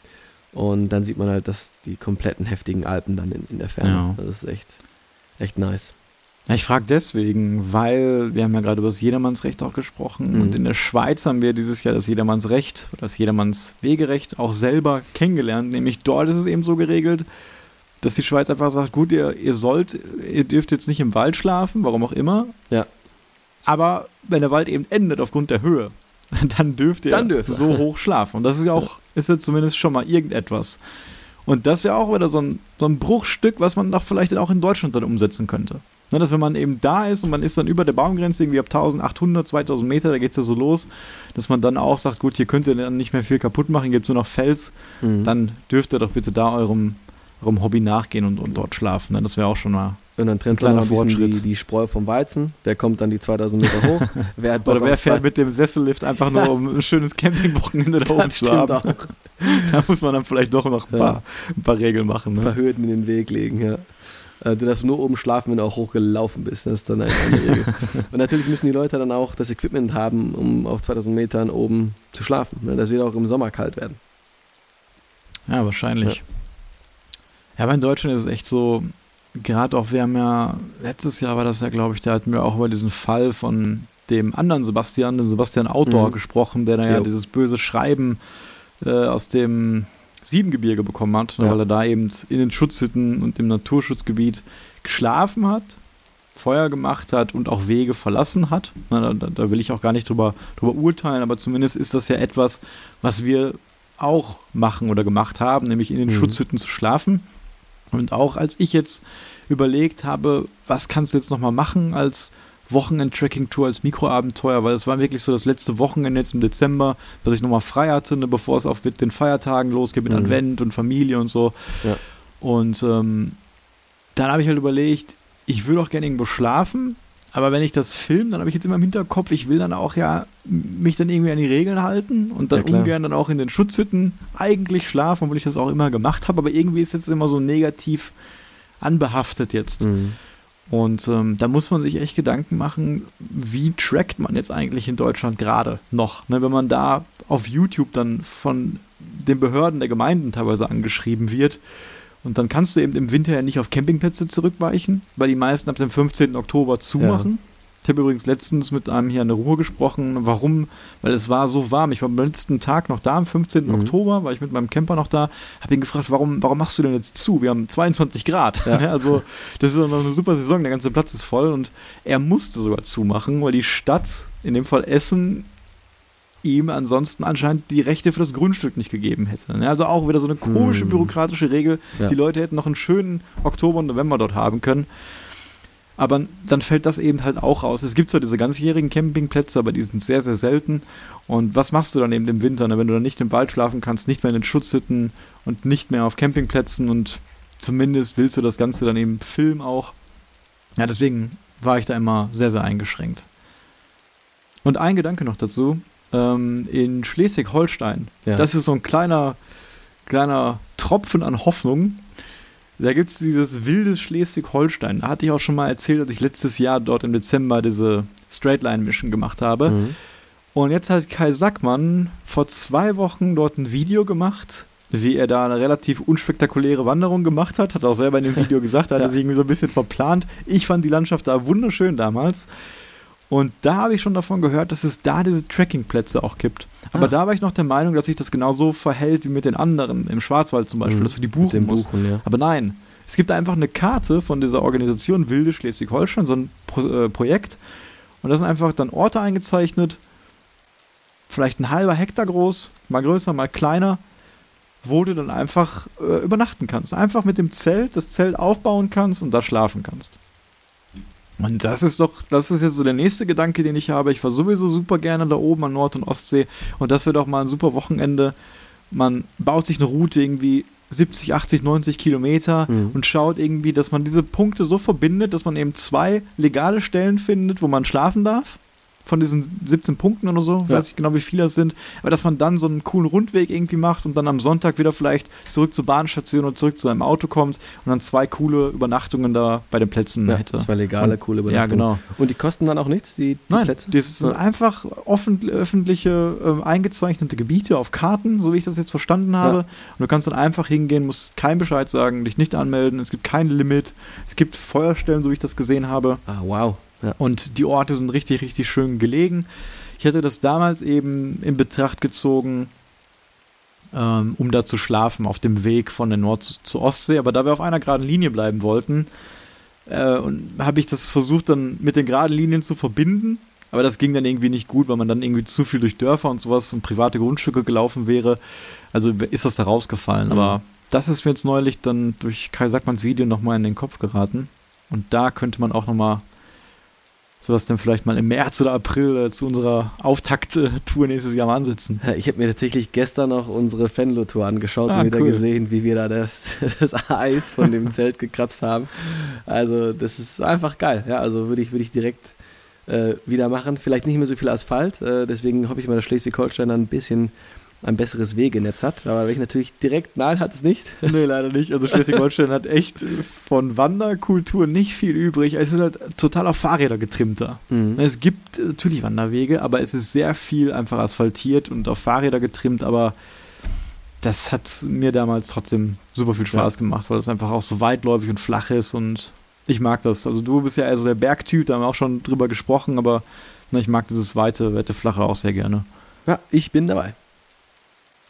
und dann sieht man halt, dass die kompletten heftigen Alpen dann in, in der Ferne. Ja. Das ist echt, echt nice. Ja, ich frage deswegen, weil wir haben ja gerade über das Jedermannsrecht auch gesprochen mhm. und in der Schweiz haben wir dieses Jahr das Jedermannsrecht, das Jedermannswegerecht auch selber kennengelernt. Nämlich dort ist es eben so geregelt, dass die Schweiz einfach sagt, gut, ihr, ihr sollt, ihr dürft jetzt nicht im Wald schlafen, warum auch immer. Ja. Aber wenn der Wald eben endet aufgrund der Höhe, dann dürft ihr dann so hoch schlafen. Und das ist ja auch, ist ja zumindest schon mal irgendetwas. Und das wäre auch wieder so ein, so ein Bruchstück, was man doch vielleicht auch in Deutschland dann umsetzen könnte. Ne, dass wenn man eben da ist und man ist dann über der Baumgrenze irgendwie ab 1800, 2000 Meter, da geht es ja so los, dass man dann auch sagt, gut, hier könnt ihr dann nicht mehr viel kaputt machen, gibt es nur noch Fels, mhm. dann dürft ihr doch bitte da eurem, eurem Hobby nachgehen und, und dort schlafen. Ne? Das wäre auch schon mal und dann trennst du noch ein bisschen die, die Spreu vom Weizen. Wer kommt dann die 2000 Meter hoch? wer hat Oder wer fährt mit dem Sessellift einfach nur, um ein schönes Campingwochenende da oben zu haben? Auch. da muss man dann vielleicht doch noch ein paar, ja. ein paar Regeln machen. Ne? Ein paar Hürden in den Weg legen, ja. Äh, du darfst nur oben schlafen, wenn du auch hochgelaufen bist. Das ist dann eine Regel. Und natürlich müssen die Leute dann auch das Equipment haben, um auf 2000 Metern oben zu schlafen. Ne? Das wird auch im Sommer kalt werden. Ja, wahrscheinlich. Ja. Ja, aber in Deutschland ist es echt so, gerade auch, wir haben ja, letztes Jahr war das ja, glaube ich, da hatten wir auch über diesen Fall von dem anderen Sebastian, den Sebastian Outdoor, mhm. gesprochen, der da ja dieses böse Schreiben äh, aus dem Siebengebirge bekommen hat, ja. weil er da eben in den Schutzhütten und im Naturschutzgebiet geschlafen hat, Feuer gemacht hat und auch Wege verlassen hat. Na, da, da, will ich auch gar nicht drüber, drüber urteilen, aber zumindest ist das ja etwas, was wir auch machen oder gemacht haben, nämlich in den mhm. Schutzhütten zu schlafen. Und auch als ich jetzt überlegt habe, was kannst du jetzt nochmal machen als Wochenend-Tracking-Tour, als Mikroabenteuer, weil es war wirklich so das letzte Wochenende jetzt im Dezember, dass ich nochmal frei hatte, ne, bevor es auch mit den Feiertagen losgeht, mit mhm. Advent und Familie und so. Ja. Und ähm, dann habe ich halt überlegt, ich würde auch gerne irgendwo schlafen, aber wenn ich das filme, dann habe ich jetzt immer im Hinterkopf, ich will dann auch ja mich dann irgendwie an die Regeln halten und dann ja, ungern dann auch in den Schutzhütten eigentlich schlafen, obwohl ich das auch immer gemacht habe. Aber irgendwie ist jetzt immer so negativ anbehaftet jetzt. Mhm. Und ähm, da muss man sich echt Gedanken machen, wie trackt man jetzt eigentlich in Deutschland gerade noch? Ne, wenn man da auf YouTube dann von den Behörden der Gemeinden teilweise angeschrieben wird, und dann kannst du eben im Winter ja nicht auf Campingplätze zurückweichen, weil die meisten ab dem 15. Oktober zumachen. Ja. Ich habe übrigens letztens mit einem hier in der Ruhe gesprochen. Warum? Weil es war so warm. Ich war am letzten Tag noch da, am 15. Mhm. Oktober, war ich mit meinem Camper noch da. Habe ihn gefragt, warum, warum machst du denn jetzt zu? Wir haben 22 Grad. Ja. also, das ist noch eine super Saison. Der ganze Platz ist voll. Und er musste sogar zumachen, weil die Stadt, in dem Fall Essen, ihm ansonsten anscheinend die Rechte für das Grundstück nicht gegeben hätte. Ne? Also auch wieder so eine komische hm. bürokratische Regel. Ja. Die Leute hätten noch einen schönen Oktober und November dort haben können. Aber dann fällt das eben halt auch raus. Es gibt zwar diese ganzjährigen Campingplätze, aber die sind sehr, sehr selten. Und was machst du dann eben im Winter, ne? wenn du dann nicht im Wald schlafen kannst, nicht mehr in den Schutzhütten und nicht mehr auf Campingplätzen und zumindest willst du das Ganze dann eben filmen auch. Ja, deswegen war ich da immer sehr, sehr eingeschränkt. Und ein Gedanke noch dazu ähm, in Schleswig-Holstein. Ja. Das ist so ein kleiner, kleiner Tropfen an Hoffnung. Da gibt es dieses wilde Schleswig-Holstein. Da hatte ich auch schon mal erzählt, als ich letztes Jahr dort im Dezember diese Straightline-Mission gemacht habe. Mhm. Und jetzt hat Kai Sackmann vor zwei Wochen dort ein Video gemacht, wie er da eine relativ unspektakuläre Wanderung gemacht hat. Hat auch selber in dem Video gesagt, da hat er sich irgendwie so ein bisschen verplant. Ich fand die Landschaft da wunderschön damals. Und da habe ich schon davon gehört, dass es da diese Trekkingplätze auch gibt. Aber ah. da war ich noch der Meinung, dass sich das genauso verhält wie mit den anderen, im Schwarzwald zum Beispiel, mhm. dass du die buchen musst. Buchen, ja. Aber nein, es gibt einfach eine Karte von dieser Organisation Wilde Schleswig-Holstein, so ein Pro äh, Projekt. Und da sind einfach dann Orte eingezeichnet, vielleicht ein halber Hektar groß, mal größer, mal kleiner, wo du dann einfach äh, übernachten kannst. Einfach mit dem Zelt, das Zelt aufbauen kannst und da schlafen kannst. Und das ist doch, das ist jetzt so der nächste Gedanke, den ich habe. Ich war sowieso super gerne da oben an Nord- und Ostsee und das wird auch mal ein super Wochenende. Man baut sich eine Route irgendwie 70, 80, 90 Kilometer mhm. und schaut irgendwie, dass man diese Punkte so verbindet, dass man eben zwei legale Stellen findet, wo man schlafen darf von diesen 17 Punkten oder so, ja. weiß ich genau, wie viele das sind, aber dass man dann so einen coolen Rundweg irgendwie macht und dann am Sonntag wieder vielleicht zurück zur Bahnstation und zurück zu seinem Auto kommt und dann zwei coole Übernachtungen da bei den Plätzen ja, hätte. Zwei legale, und, coole Übernachtungen. Ja, genau. Und die kosten dann auch nichts, die, die Nein, Plätze? das sind ja. einfach offen, öffentliche, äh, eingezeichnete Gebiete auf Karten, so wie ich das jetzt verstanden habe. Und du kannst dann einfach hingehen, musst keinen Bescheid sagen, dich nicht anmelden, es gibt kein Limit, es gibt Feuerstellen, so wie ich das gesehen habe. Ah, wow. Ja. Und die Orte sind richtig, richtig schön gelegen. Ich hätte das damals eben in Betracht gezogen, ähm, um da zu schlafen auf dem Weg von der Nord- zur Ostsee. Aber da wir auf einer geraden Linie bleiben wollten, äh, habe ich das versucht dann mit den geraden Linien zu verbinden. Aber das ging dann irgendwie nicht gut, weil man dann irgendwie zu viel durch Dörfer und sowas und private Grundstücke gelaufen wäre. Also ist das da rausgefallen. Mhm. Aber das ist mir jetzt neulich dann durch Kai Sackmanns Video nochmal in den Kopf geraten. Und da könnte man auch nochmal sowas dann vielleicht mal im März oder April äh, zu unserer Auftakt-Tour nächstes Jahr mal ansetzen. Ich habe mir tatsächlich gestern noch unsere Fenlo-Tour angeschaut ah, und wieder cool. gesehen, wie wir da das, das Eis von dem Zelt gekratzt haben. Also das ist einfach geil. Ja, also würde ich, würd ich direkt äh, wieder machen. Vielleicht nicht mehr so viel Asphalt, äh, deswegen hoffe ich mal, dass Schleswig-Holstein ein bisschen ein besseres Wegenetz hat. Aber ich natürlich direkt, nein, hat es nicht. Nee, leider nicht. Also Schleswig-Holstein hat echt von Wanderkultur nicht viel übrig. Es ist halt total auf Fahrräder getrimmt da. Mhm. Es gibt natürlich Wanderwege, aber es ist sehr viel einfach asphaltiert und auf Fahrräder getrimmt, aber das hat mir damals trotzdem super viel Spaß ja. gemacht, weil es einfach auch so weitläufig und flach ist und ich mag das. Also du bist ja eher so der Bergtyp, da haben wir auch schon drüber gesprochen, aber na, ich mag dieses weite, weite, flache auch sehr gerne. Ja, ich bin dabei.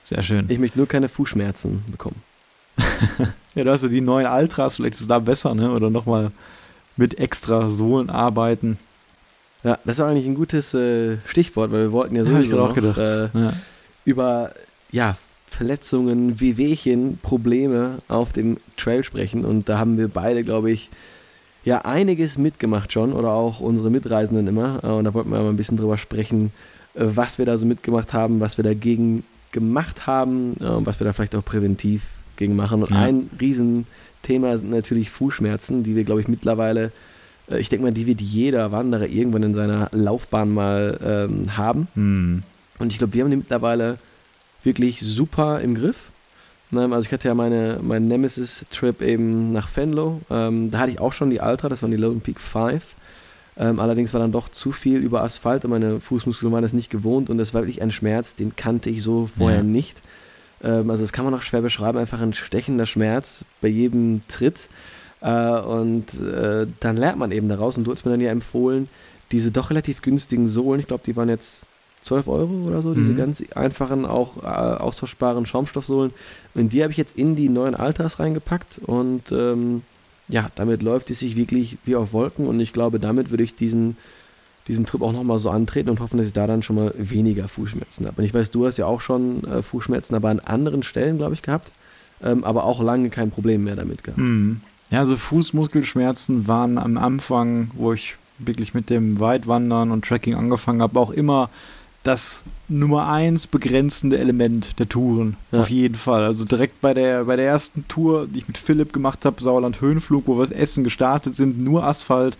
Sehr schön. Ich möchte nur keine Fußschmerzen bekommen. ja, du hast ja die neuen Altras, vielleicht ist es da besser, ne? Oder nochmal mit extra Sohlen arbeiten. Ja, das ist eigentlich ein gutes äh, Stichwort, weil wir wollten ja sowieso ja, noch, äh, ja. über ja, Verletzungen, Wehwehchen, Probleme auf dem Trail sprechen. Und da haben wir beide, glaube ich, ja einiges mitgemacht schon oder auch unsere Mitreisenden immer. Und da wollten wir mal ein bisschen drüber sprechen, äh, was wir da so mitgemacht haben, was wir dagegen gemacht haben, was wir da vielleicht auch präventiv gegen machen. Und ja. ein Riesenthema sind natürlich Fußschmerzen, die wir, glaube ich, mittlerweile, äh, ich denke mal, die wird jeder Wanderer irgendwann in seiner Laufbahn mal ähm, haben. Mhm. Und ich glaube, wir haben die mittlerweile wirklich super im Griff. Ne, also ich hatte ja meine, meinen Nemesis-Trip eben nach Fenlo. Ähm, da hatte ich auch schon die Ultra, das waren die Lone Peak 5. Ähm, allerdings war dann doch zu viel über Asphalt und meine Fußmuskeln waren das nicht gewohnt und das war wirklich ein Schmerz, den kannte ich so vorher ja. nicht. Ähm, also das kann man auch schwer beschreiben, einfach ein stechender Schmerz bei jedem Tritt. Äh, und äh, dann lernt man eben daraus und du hast mir dann ja empfohlen, diese doch relativ günstigen Sohlen, ich glaube, die waren jetzt 12 Euro oder so, mhm. diese ganz einfachen, auch äh, austauschbaren Schaumstoffsohlen. Und die habe ich jetzt in die neuen Alters reingepackt und ähm, ja, damit läuft es sich wirklich wie auf Wolken und ich glaube, damit würde ich diesen, diesen Trip auch nochmal so antreten und hoffen, dass ich da dann schon mal weniger Fußschmerzen habe. Und ich weiß, du hast ja auch schon äh, Fußschmerzen, aber an anderen Stellen, glaube ich, gehabt, ähm, aber auch lange kein Problem mehr damit gehabt. Mhm. Ja, also Fußmuskelschmerzen waren am Anfang, wo ich wirklich mit dem Weitwandern und Tracking angefangen habe, auch immer das Nummer eins begrenzende Element der Touren. Ja. Auf jeden Fall. Also direkt bei der, bei der ersten Tour, die ich mit Philipp gemacht habe, Sauerland Höhenflug, wo wir das Essen gestartet sind, nur Asphalt.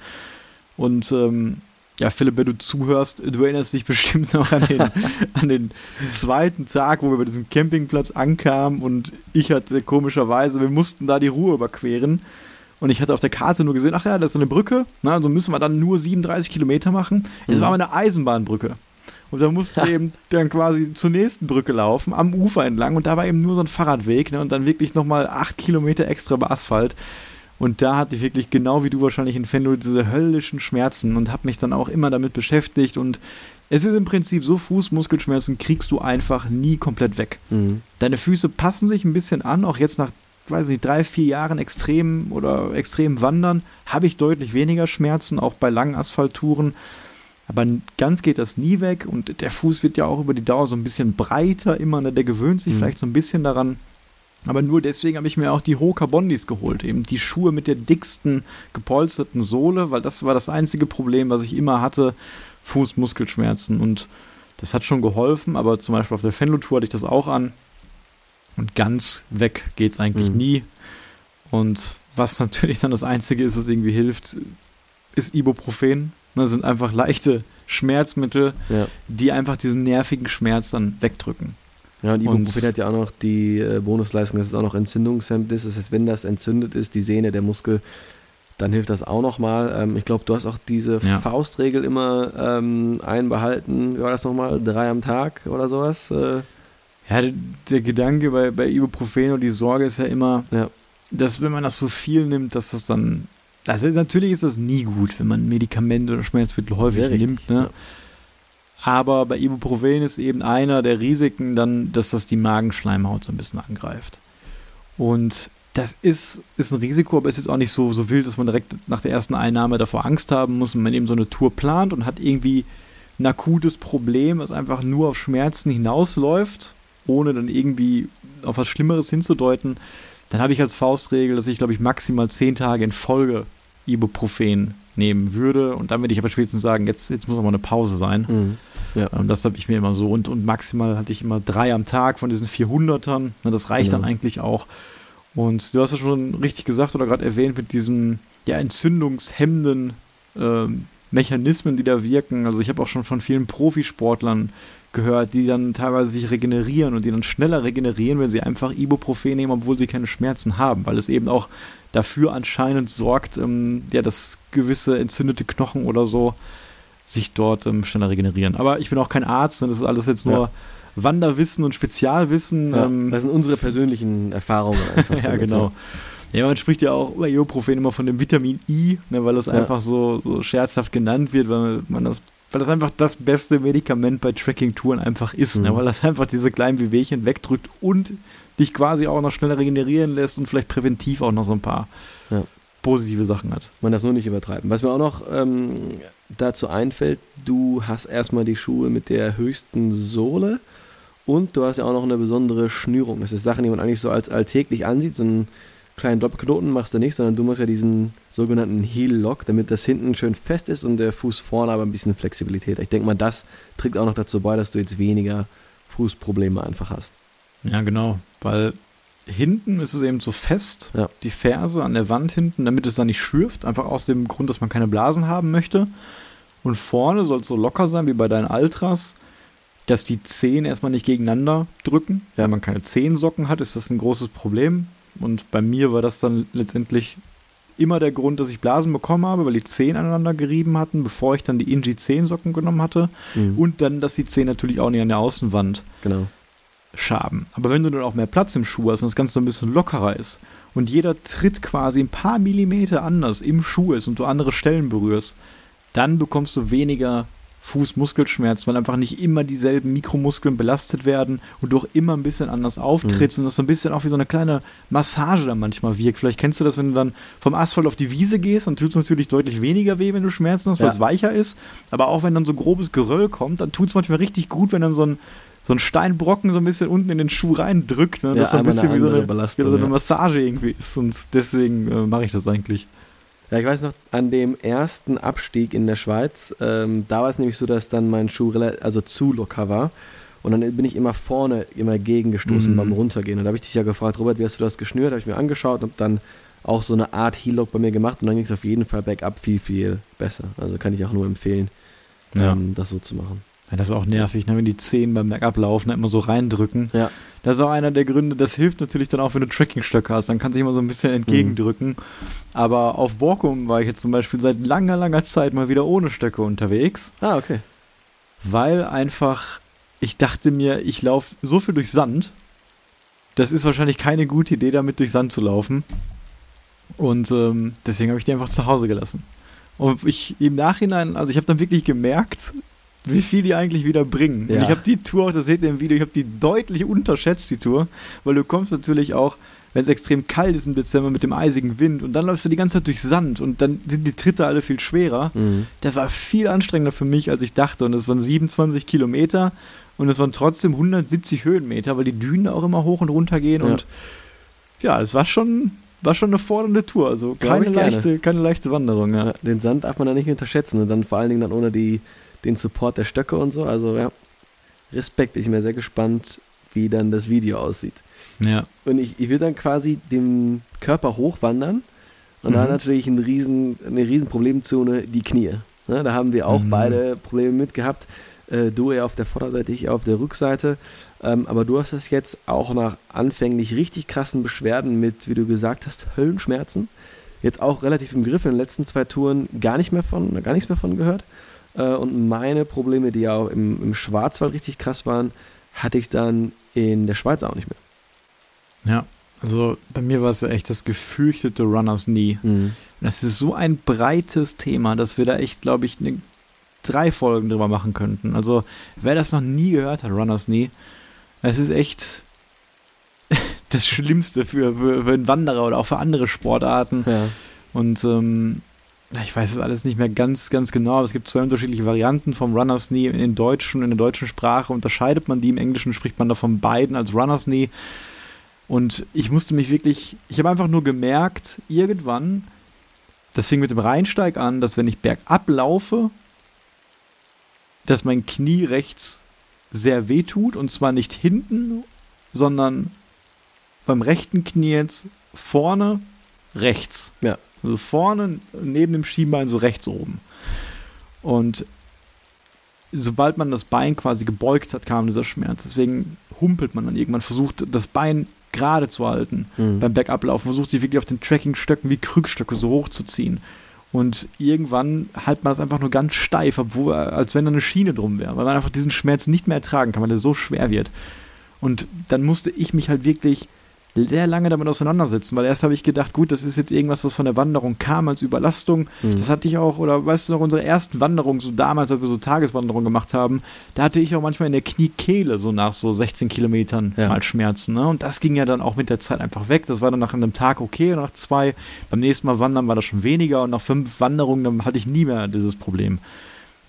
Und ähm, ja, Philipp, wenn du zuhörst, du erinnerst dich bestimmt noch an den, an den zweiten Tag, wo wir bei diesem Campingplatz ankamen und ich hatte komischerweise, wir mussten da die Ruhe überqueren. Und ich hatte auf der Karte nur gesehen, ach ja, das ist eine Brücke, na, also müssen wir dann nur 37 Kilometer machen. Es mhm. war aber eine Eisenbahnbrücke. Und da mussten wir eben dann quasi zur nächsten Brücke laufen, am Ufer entlang. Und da war eben nur so ein Fahrradweg ne? und dann wirklich nochmal acht Kilometer extra über Asphalt. Und da hatte ich wirklich genau wie du wahrscheinlich in Fenlo diese höllischen Schmerzen und habe mich dann auch immer damit beschäftigt. Und es ist im Prinzip so, Fußmuskelschmerzen kriegst du einfach nie komplett weg. Mhm. Deine Füße passen sich ein bisschen an, auch jetzt nach, weiß ich, drei, vier Jahren extrem oder extrem Wandern, habe ich deutlich weniger Schmerzen, auch bei langen Asphalttouren. Aber ganz geht das nie weg und der Fuß wird ja auch über die Dauer so ein bisschen breiter immer, ne? der gewöhnt sich mhm. vielleicht so ein bisschen daran. Aber nur deswegen habe ich mir auch die Hoka Bondis geholt, eben die Schuhe mit der dicksten gepolsterten Sohle, weil das war das einzige Problem, was ich immer hatte, Fußmuskelschmerzen und das hat schon geholfen, aber zum Beispiel auf der Fenlo Tour hatte ich das auch an und ganz weg geht es eigentlich mhm. nie. Und was natürlich dann das Einzige ist, was irgendwie hilft, ist Ibuprofen. Das sind einfach leichte Schmerzmittel, ja. die einfach diesen nervigen Schmerz dann wegdrücken. Ja, und Ibuprofen hat ja auch noch die äh, Bonusleistung, dass es auch noch entzündungshemmend ist. Das heißt, wenn das entzündet ist, die Sehne, der Muskel, dann hilft das auch nochmal. Ähm, ich glaube, du hast auch diese ja. Faustregel immer ähm, einbehalten. Wie war das nochmal? Drei am Tag oder sowas? Äh. Ja, der, der, Gedanke bei, bei Ibuprofen und die Sorge ist ja immer, ja. dass wenn man das so viel nimmt, dass das dann. Also natürlich ist das nie gut, wenn man Medikamente oder Schmerzmittel häufig nimmt. Ne? Ja. Aber bei Ibuprofen ist eben einer der Risiken dann, dass das die Magenschleimhaut so ein bisschen angreift. Und das ist, ist ein Risiko, aber es ist jetzt auch nicht so, so wild, dass man direkt nach der ersten Einnahme davor Angst haben muss, wenn man eben so eine Tour plant und hat irgendwie ein akutes Problem, was einfach nur auf Schmerzen hinausläuft, ohne dann irgendwie auf was Schlimmeres hinzudeuten, dann habe ich als Faustregel, dass ich, glaube ich, maximal zehn Tage in Folge Ibuprofen nehmen würde. Und dann würde ich aber spätestens sagen, jetzt, jetzt muss aber eine Pause sein. Mhm. Ja. Und das habe ich mir immer so. Und, und maximal hatte ich immer drei am Tag von diesen 400ern. Das reicht genau. dann eigentlich auch. Und du hast ja schon richtig gesagt oder gerade erwähnt mit diesen ja, entzündungshemmenden äh, Mechanismen, die da wirken. Also ich habe auch schon von vielen Profisportlern gehört, die dann teilweise sich regenerieren und die dann schneller regenerieren, wenn sie einfach Ibuprofen nehmen, obwohl sie keine Schmerzen haben, weil es eben auch dafür anscheinend sorgt, ähm, ja, dass gewisse entzündete Knochen oder so sich dort ähm, schneller regenerieren. Aber ich bin auch kein Arzt und das ist alles jetzt nur ja. Wanderwissen und Spezialwissen. Ja, ähm, das sind unsere persönlichen Erfahrungen einfach. ja, genau. Ja, man spricht ja auch bei Ibuprofen immer von dem Vitamin I, ne, weil das ja. einfach so, so scherzhaft genannt wird, weil man das weil das einfach das beste Medikament bei Tracking-Touren einfach ist, ne, mhm. ne? weil das einfach diese kleinen Wehwehchen wegdrückt und dich quasi auch noch schneller regenerieren lässt und vielleicht präventiv auch noch so ein paar ja. positive Sachen hat. Man das nur nicht übertreiben. Was mir auch noch ähm, dazu einfällt, du hast erstmal die Schuhe mit der höchsten Sohle und du hast ja auch noch eine besondere Schnürung. Das ist Sachen, die man eigentlich so als alltäglich ansieht. So kleinen Doppelknoten machst du nicht, sondern du musst ja diesen sogenannten Heel-Lock, damit das hinten schön fest ist und der Fuß vorne aber ein bisschen Flexibilität. Ich denke mal, das trägt auch noch dazu bei, dass du jetzt weniger Fußprobleme einfach hast. Ja, genau, weil hinten ist es eben so fest, ja. die Ferse an der Wand hinten, damit es dann nicht schürft, einfach aus dem Grund, dass man keine Blasen haben möchte. Und vorne soll es so locker sein wie bei deinen Altras, dass die Zehen erstmal nicht gegeneinander drücken. Ja. Wenn man keine Zehensocken hat, ist das ein großes Problem. Und bei mir war das dann letztendlich immer der Grund, dass ich Blasen bekommen habe, weil die Zehen aneinander gerieben hatten, bevor ich dann die Inji Zehensocken genommen hatte. Mhm. Und dann, dass die Zehen natürlich auch nicht an der Außenwand genau. schaben. Aber wenn du dann auch mehr Platz im Schuh hast und das Ganze so ein bisschen lockerer ist und jeder Tritt quasi ein paar Millimeter anders im Schuh ist und du andere Stellen berührst, dann bekommst du weniger Fußmuskelschmerz, weil einfach nicht immer dieselben Mikromuskeln belastet werden und du auch immer ein bisschen anders auftrittst mhm. und das so ein bisschen auch wie so eine kleine Massage dann manchmal wirkt. Vielleicht kennst du das, wenn du dann vom Asphalt auf die Wiese gehst, dann tut es natürlich deutlich weniger weh, wenn du Schmerzen hast, weil ja. es weicher ist. Aber auch wenn dann so grobes Geröll kommt, dann tut es manchmal richtig gut, wenn dann so ein so ein Steinbrocken so ein bisschen unten in den Schuh reindrückt. Ne? Das ja, so ein bisschen wie so eine, wie so eine Massage irgendwie ist. Und deswegen äh, mache ich das eigentlich. Ja, ich weiß noch, an dem ersten Abstieg in der Schweiz, ähm, da war es nämlich so, dass dann mein Schuh also zu locker war. Und dann bin ich immer vorne immer gegengestoßen mhm. beim Runtergehen. Und da habe ich dich ja gefragt, Robert, wie hast du das geschnürt? Habe ich mir angeschaut und dann auch so eine Art Heel-Lock bei mir gemacht. Und dann ging es auf jeden Fall bergab viel, viel besser. Also kann ich auch nur empfehlen, ja. ähm, das so zu machen. Ja, das ist auch nervig, ne? wenn die Zehen beim Bergab laufen, ne? immer so reindrücken. Ja. Das ist auch einer der Gründe, das hilft natürlich dann auch, wenn du Trackingstöcke hast. Dann kannst du dich immer so ein bisschen entgegendrücken. Mhm. Aber auf Borkum war ich jetzt zum Beispiel seit langer, langer Zeit mal wieder ohne Stöcke unterwegs. Ah, okay. Weil einfach, ich dachte mir, ich laufe so viel durch Sand. Das ist wahrscheinlich keine gute Idee, damit durch Sand zu laufen. Und ähm, deswegen habe ich die einfach zu Hause gelassen. Und ich im Nachhinein, also ich habe dann wirklich gemerkt, wie viel die eigentlich wieder bringen. Ja. Und ich habe die Tour, das seht ihr im Video, ich habe die deutlich unterschätzt, die Tour, weil du kommst natürlich auch, wenn es extrem kalt ist im Dezember mit dem eisigen Wind und dann läufst du die ganze Zeit durch Sand und dann sind die Tritte alle viel schwerer. Mhm. Das war viel anstrengender für mich, als ich dachte und es waren 27 Kilometer und es waren trotzdem 170 Höhenmeter, weil die Dünen auch immer hoch und runter gehen ja. und ja, es war schon, war schon eine fordernde Tour. Also keine leichte, keine leichte Wanderung. Ja. Den Sand darf man da nicht unterschätzen und dann vor allen Dingen dann ohne die, den Support der Stöcke und so. Also ja, Respekt. Ich bin mir sehr gespannt, wie dann das Video aussieht. Ja. Und ich, ich will dann quasi den Körper hochwandern und mhm. da natürlich ein riesen, eine riesen Problemzone, die Knie. Ja, da haben wir auch mhm. beide Probleme mit gehabt. Äh, du eher auf der Vorderseite, ich eher auf der Rückseite. Ähm, aber du hast das jetzt auch nach anfänglich richtig krassen Beschwerden mit, wie du gesagt hast, Höllenschmerzen. Jetzt auch relativ im Griff in den letzten zwei Touren gar nicht mehr von, gar nichts mehr von gehört. Äh, und meine Probleme, die ja auch im, im Schwarzwald richtig krass waren, hatte ich dann in der Schweiz auch nicht mehr. Ja, also bei mir war es ja echt das gefürchtete Runners Knee. Mhm. Das ist so ein breites Thema, dass wir da echt, glaube ich, eine drei Folgen drüber machen könnten. Also, wer das noch nie gehört hat, Runners Knee, es ist echt das Schlimmste für, für, für einen Wanderer oder auch für andere Sportarten. Ja. Und ähm, ich weiß es alles nicht mehr ganz, ganz genau, aber es gibt zwei unterschiedliche Varianten vom Runners Knee in deutschen, in der deutschen Sprache unterscheidet man die, im Englischen spricht man davon beiden als Runners Knee. Und ich musste mich wirklich, ich habe einfach nur gemerkt, irgendwann, das fing mit dem Rheinsteig an, dass wenn ich bergab laufe, dass mein Knie rechts sehr weh tut und zwar nicht hinten, sondern beim rechten Knie jetzt vorne rechts. Ja. Also vorne neben dem Schienbein so rechts oben. Und sobald man das Bein quasi gebeugt hat, kam dieser Schmerz. Deswegen humpelt man dann irgendwann, versucht das Bein gerade zu halten mhm. beim Bergablaufen, versucht sich wirklich auf den Trackingstöcken wie Krückstöcke so hochzuziehen. Und irgendwann hält man das einfach nur ganz steif, obwohl, als wenn da eine Schiene drum wäre, weil man einfach diesen Schmerz nicht mehr ertragen kann, weil er so schwer wird. Und dann musste ich mich halt wirklich sehr lange damit auseinandersetzen, weil erst habe ich gedacht, gut, das ist jetzt irgendwas, was von der Wanderung kam als Überlastung. Mhm. Das hatte ich auch, oder weißt du noch, unsere ersten Wanderungen, so damals, als wir so Tageswanderungen gemacht haben, da hatte ich auch manchmal in der Kniekehle so nach so 16 Kilometern ja. mal Schmerzen. Ne? Und das ging ja dann auch mit der Zeit einfach weg. Das war dann nach einem Tag okay, nach zwei. Beim nächsten Mal wandern war das schon weniger und nach fünf Wanderungen, dann hatte ich nie mehr dieses Problem.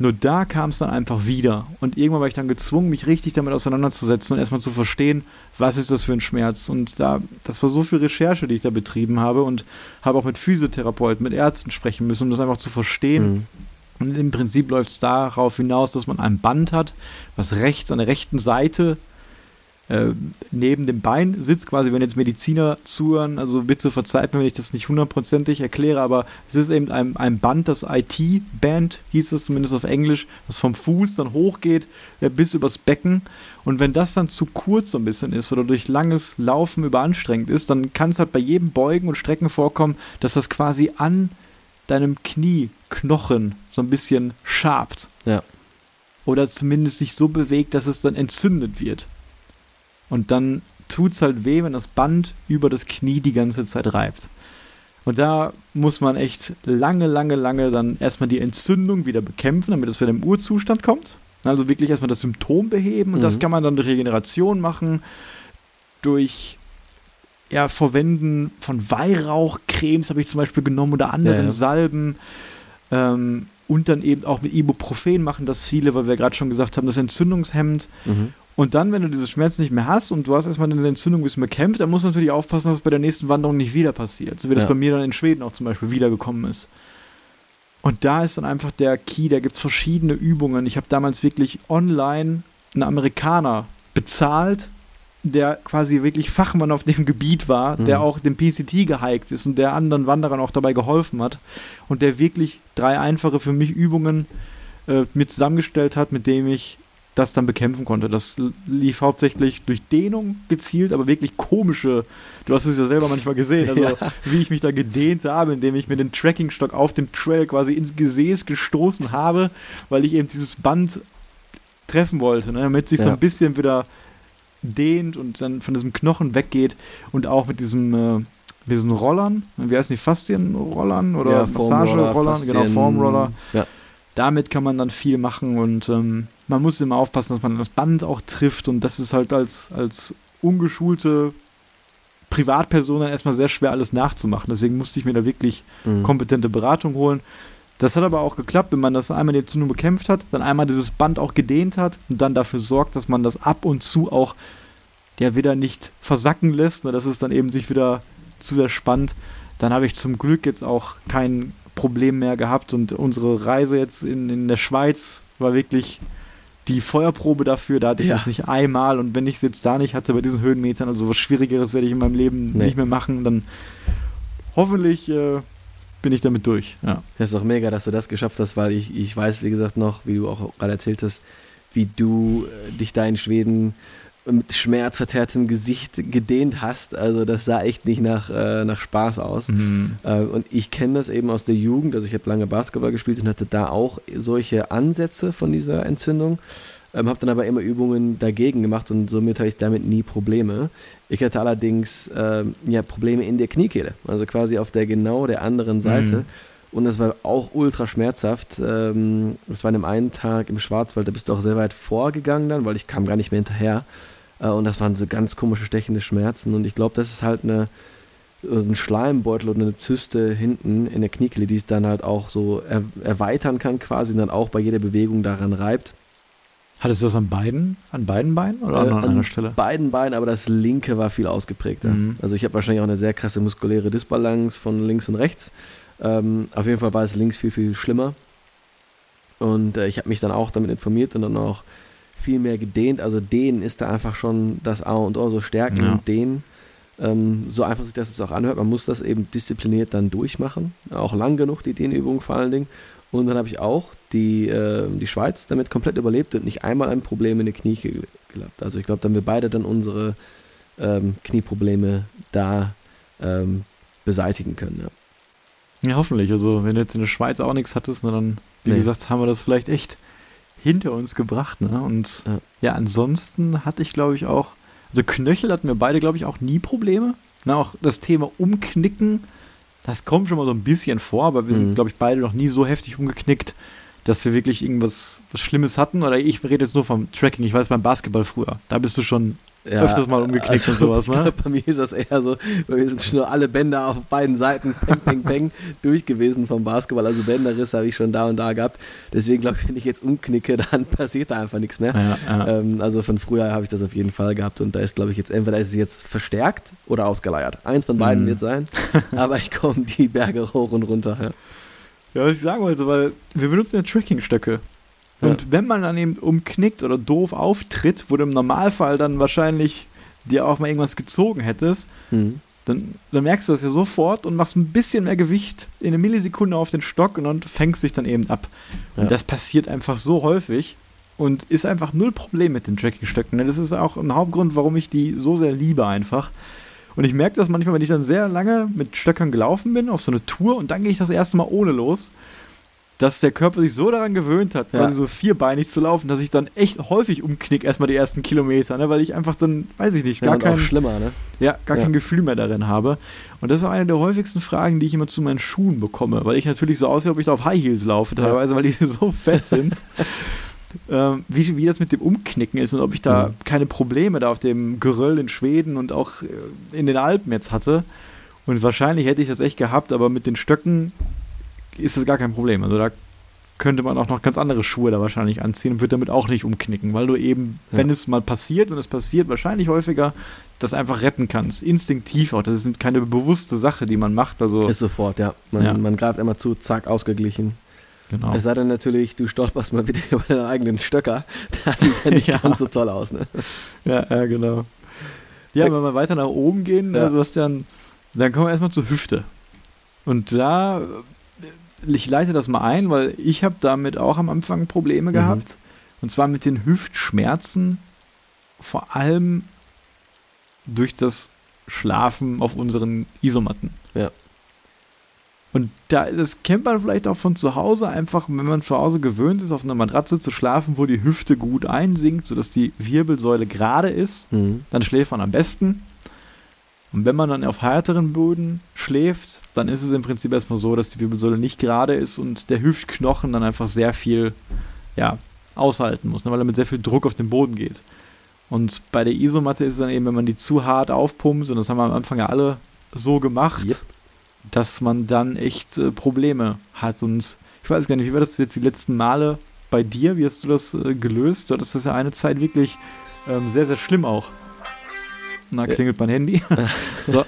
Nur da kam es dann einfach wieder. Und irgendwann war ich dann gezwungen, mich richtig damit auseinanderzusetzen und erstmal zu verstehen, was ist das für ein Schmerz. Und da, das war so viel Recherche, die ich da betrieben habe und habe auch mit Physiotherapeuten, mit Ärzten sprechen müssen, um das einfach zu verstehen. Mhm. Und im Prinzip läuft es darauf hinaus, dass man ein Band hat, was rechts an der rechten Seite äh, neben dem Bein sitzt, quasi, wenn jetzt Mediziner zuhören, also bitte verzeiht mir, wenn ich das nicht hundertprozentig erkläre, aber es ist eben ein, ein Band, das IT-Band, hieß es zumindest auf Englisch, das vom Fuß dann hochgeht äh, bis übers Becken. Und wenn das dann zu kurz so ein bisschen ist oder durch langes Laufen überanstrengend ist, dann kann es halt bei jedem Beugen und Strecken vorkommen, dass das quasi an deinem Knieknochen so ein bisschen schabt. Ja. Oder zumindest sich so bewegt, dass es dann entzündet wird. Und dann tut es halt weh, wenn das Band über das Knie die ganze Zeit reibt. Und da muss man echt lange, lange, lange dann erstmal die Entzündung wieder bekämpfen, damit es wieder im Urzustand kommt. Also wirklich erstmal das Symptom beheben und mhm. das kann man dann durch Regeneration machen, durch ja, Verwenden von Weihrauchcremes habe ich zum Beispiel genommen oder anderen ja, ja. Salben. Ähm, und dann eben auch mit Ibuprofen machen das viele, weil wir gerade schon gesagt haben, das entzündungshemmend. Mhm. Und dann, wenn du diese Schmerzen nicht mehr hast und du hast erstmal eine Entzündung ein bisschen bekämpft, dann musst du natürlich aufpassen, dass es bei der nächsten Wanderung nicht wieder passiert. So wie ja. das bei mir dann in Schweden auch zum Beispiel wiedergekommen ist. Und da ist dann einfach der Key, da gibt es verschiedene Übungen. Ich habe damals wirklich online einen Amerikaner bezahlt, der quasi wirklich Fachmann auf dem Gebiet war, mhm. der auch dem PCT gehiked ist und der anderen Wanderern auch dabei geholfen hat und der wirklich drei einfache für mich Übungen äh, mit zusammengestellt hat, mit dem ich das dann bekämpfen konnte. Das lief hauptsächlich durch Dehnung gezielt, aber wirklich komische. Du hast es ja selber manchmal gesehen, also ja. wie ich mich da gedehnt habe, indem ich mir den Trackingstock auf dem Trail quasi ins Gesäß gestoßen habe, weil ich eben dieses Band treffen wollte, ne, damit sich ja. so ein bisschen wieder dehnt und dann von diesem Knochen weggeht und auch mit diesem äh, diesen Rollern, wie heißen die, Faszienrollern oder ja, Massagerollern, genau, Formroller. Ja. Damit kann man dann viel machen und ähm, man muss immer aufpassen, dass man das Band auch trifft und das ist halt als, als ungeschulte Privatperson dann erstmal sehr schwer alles nachzumachen. Deswegen musste ich mir da wirklich mhm. kompetente Beratung holen. Das hat aber auch geklappt, wenn man das einmal die Entzündung bekämpft hat, dann einmal dieses Band auch gedehnt hat und dann dafür sorgt, dass man das ab und zu auch ja wieder nicht versacken lässt, ne, dass es dann eben sich wieder zu sehr spannt. Dann habe ich zum Glück jetzt auch kein Problem mehr gehabt und unsere Reise jetzt in, in der Schweiz war wirklich die Feuerprobe dafür, da hatte ich ja. das nicht einmal und wenn ich es jetzt da nicht hatte bei diesen Höhenmetern, also was Schwierigeres werde ich in meinem Leben nee. nicht mehr machen, dann hoffentlich äh, bin ich damit durch. Ja. Das ist doch mega, dass du das geschafft hast, weil ich, ich weiß, wie gesagt, noch, wie du auch gerade erzählt hast, wie du äh, dich da in Schweden mit schmerzverzerrtem Gesicht gedehnt hast. Also das sah echt nicht nach, äh, nach Spaß aus. Mhm. Äh, und ich kenne das eben aus der Jugend. Also ich habe lange Basketball gespielt und hatte da auch solche Ansätze von dieser Entzündung. Ähm, habe dann aber immer Übungen dagegen gemacht und somit habe ich damit nie Probleme. Ich hatte allerdings ähm, ja, Probleme in der Kniekehle, also quasi auf der genau der anderen Seite. Mhm. Und das war auch ultra schmerzhaft. Ähm, das war an einem einen Tag im Schwarzwald, da bist du auch sehr weit vorgegangen dann, weil ich kam gar nicht mehr hinterher. Äh, und das waren so ganz komische, stechende Schmerzen. Und ich glaube, das ist halt eine, also ein Schleimbeutel oder eine Zyste hinten in der Kniekehle, die es dann halt auch so er, erweitern kann quasi und dann auch bei jeder Bewegung daran reibt. Hattest du das an beiden, an beiden Beinen oder äh, an, an einer Stelle? beiden Beinen, aber das linke war viel ausgeprägter. Mhm. Also ich habe wahrscheinlich auch eine sehr krasse muskuläre Disbalance von links und rechts. Ähm, auf jeden Fall war es links viel, viel schlimmer. Und äh, ich habe mich dann auch damit informiert und dann auch viel mehr gedehnt. Also dehnen ist da einfach schon das A und O, so stärken ja. und dehnen. Ähm, so einfach sich das auch anhört, man muss das eben diszipliniert dann durchmachen. Auch lang genug, die Dehnübung vor allen Dingen. Und dann habe ich auch die, äh, die Schweiz damit komplett überlebt und nicht einmal ein Problem in die Knie gehabt. Also ich glaube, dann haben wir beide dann unsere ähm, Knieprobleme da ähm, beseitigen können. Ja. ja. hoffentlich. Also wenn du jetzt in der Schweiz auch nichts hattest, dann, wie nee. gesagt, haben wir das vielleicht echt hinter uns gebracht. Ne? Und ja. ja, ansonsten hatte ich, glaube ich, auch, also Knöchel hatten wir beide, glaube ich, auch nie Probleme. Na, auch das Thema Umknicken, das kommt schon mal so ein bisschen vor, aber wir sind, mhm. glaube ich, beide noch nie so heftig umgeknickt, dass wir wirklich irgendwas was Schlimmes hatten. Oder ich rede jetzt nur vom Tracking. Ich weiß beim Basketball früher. Da bist du schon ja, öfters mal umgeknickt also, und sowas, ne? Bei mir ist das eher so, bei mir sind schon alle Bänder auf beiden Seiten peng, peng, peng durch gewesen vom Basketball. Also Bänderriss habe ich schon da und da gehabt. Deswegen glaube ich, wenn ich jetzt umknicke, dann passiert da einfach nichts mehr. Ja, ja. Ähm, also von früher habe ich das auf jeden Fall gehabt und da ist, glaube ich, jetzt entweder ist es jetzt verstärkt oder ausgeleiert. Eins von beiden mhm. wird sein, aber ich komme die Berge hoch und runter. Ja. Ja, was ich sagen wollte, weil wir benutzen ja Tracking-Stöcke. Und wenn man dann eben umknickt oder doof auftritt, wo du im Normalfall dann wahrscheinlich dir auch mal irgendwas gezogen hättest, mhm. dann, dann, merkst du das ja sofort und machst ein bisschen mehr Gewicht in einer Millisekunde auf den Stock und dann fängst dich dann eben ab. Und ja. das passiert einfach so häufig und ist einfach null Problem mit den Tracking-Stöcken. Das ist auch ein Hauptgrund, warum ich die so sehr liebe einfach. Und ich merke das manchmal, wenn ich dann sehr lange mit Stöckern gelaufen bin auf so eine Tour und dann gehe ich das erste Mal ohne los dass der Körper sich so daran gewöhnt hat, ja. quasi so vierbeinig zu laufen, dass ich dann echt häufig umknick, erstmal die ersten Kilometer, ne? weil ich einfach dann, weiß ich nicht, gar ja, kein, schlimmer, ne? ja, gar kein Gefühl mehr darin habe. Und das ist auch eine der häufigsten Fragen, die ich immer zu meinen Schuhen bekomme, weil ich natürlich so aussehe, ob ich da auf High Heels laufe, teilweise, weil die so fett sind. ähm, wie, wie das mit dem Umknicken ist und ob ich da mhm. keine Probleme da auf dem Geröll in Schweden und auch äh, in den Alpen jetzt hatte. Und wahrscheinlich hätte ich das echt gehabt, aber mit den Stöcken ist das gar kein Problem. Also da könnte man auch noch ganz andere Schuhe da wahrscheinlich anziehen und wird damit auch nicht umknicken, weil du eben, ja. wenn es mal passiert und es passiert wahrscheinlich häufiger, das einfach retten kannst. Instinktiv auch. Das ist keine bewusste Sache, die man macht. Also ist sofort, ja. Man, ja. man greift immer zu, zack, ausgeglichen. Genau. Es sei denn natürlich, du stolperst mal wieder über deinen eigenen Stöcker. Das sieht ja nicht ja. ganz so toll aus, ne? Ja, ja, genau. Ja, wenn wir weiter nach oben gehen, ja. also dann, dann kommen wir erstmal zur Hüfte. Und da ich leite das mal ein, weil ich habe damit auch am Anfang Probleme mhm. gehabt. Und zwar mit den Hüftschmerzen, vor allem durch das Schlafen auf unseren Isomatten. Ja. Und da, das kennt man vielleicht auch von zu Hause, einfach, wenn man zu Hause gewöhnt ist, auf einer Matratze zu schlafen, wo die Hüfte gut einsinkt, sodass die Wirbelsäule gerade ist, mhm. dann schläft man am besten. Und wenn man dann auf härteren Böden schläft, dann ist es im Prinzip erstmal so, dass die Wirbelsäule nicht gerade ist und der Hüftknochen dann einfach sehr viel ja, aushalten muss, ne, weil er mit sehr viel Druck auf den Boden geht. Und bei der Isomatte ist es dann eben, wenn man die zu hart aufpumpt, und das haben wir am Anfang ja alle so gemacht, yep. dass man dann echt äh, Probleme hat. Und ich weiß gar nicht, wie war das jetzt die letzten Male bei dir? Wie hast du das äh, gelöst? Du hattest das ja eine Zeit wirklich ähm, sehr, sehr schlimm auch. Na, klingelt mein Handy. so.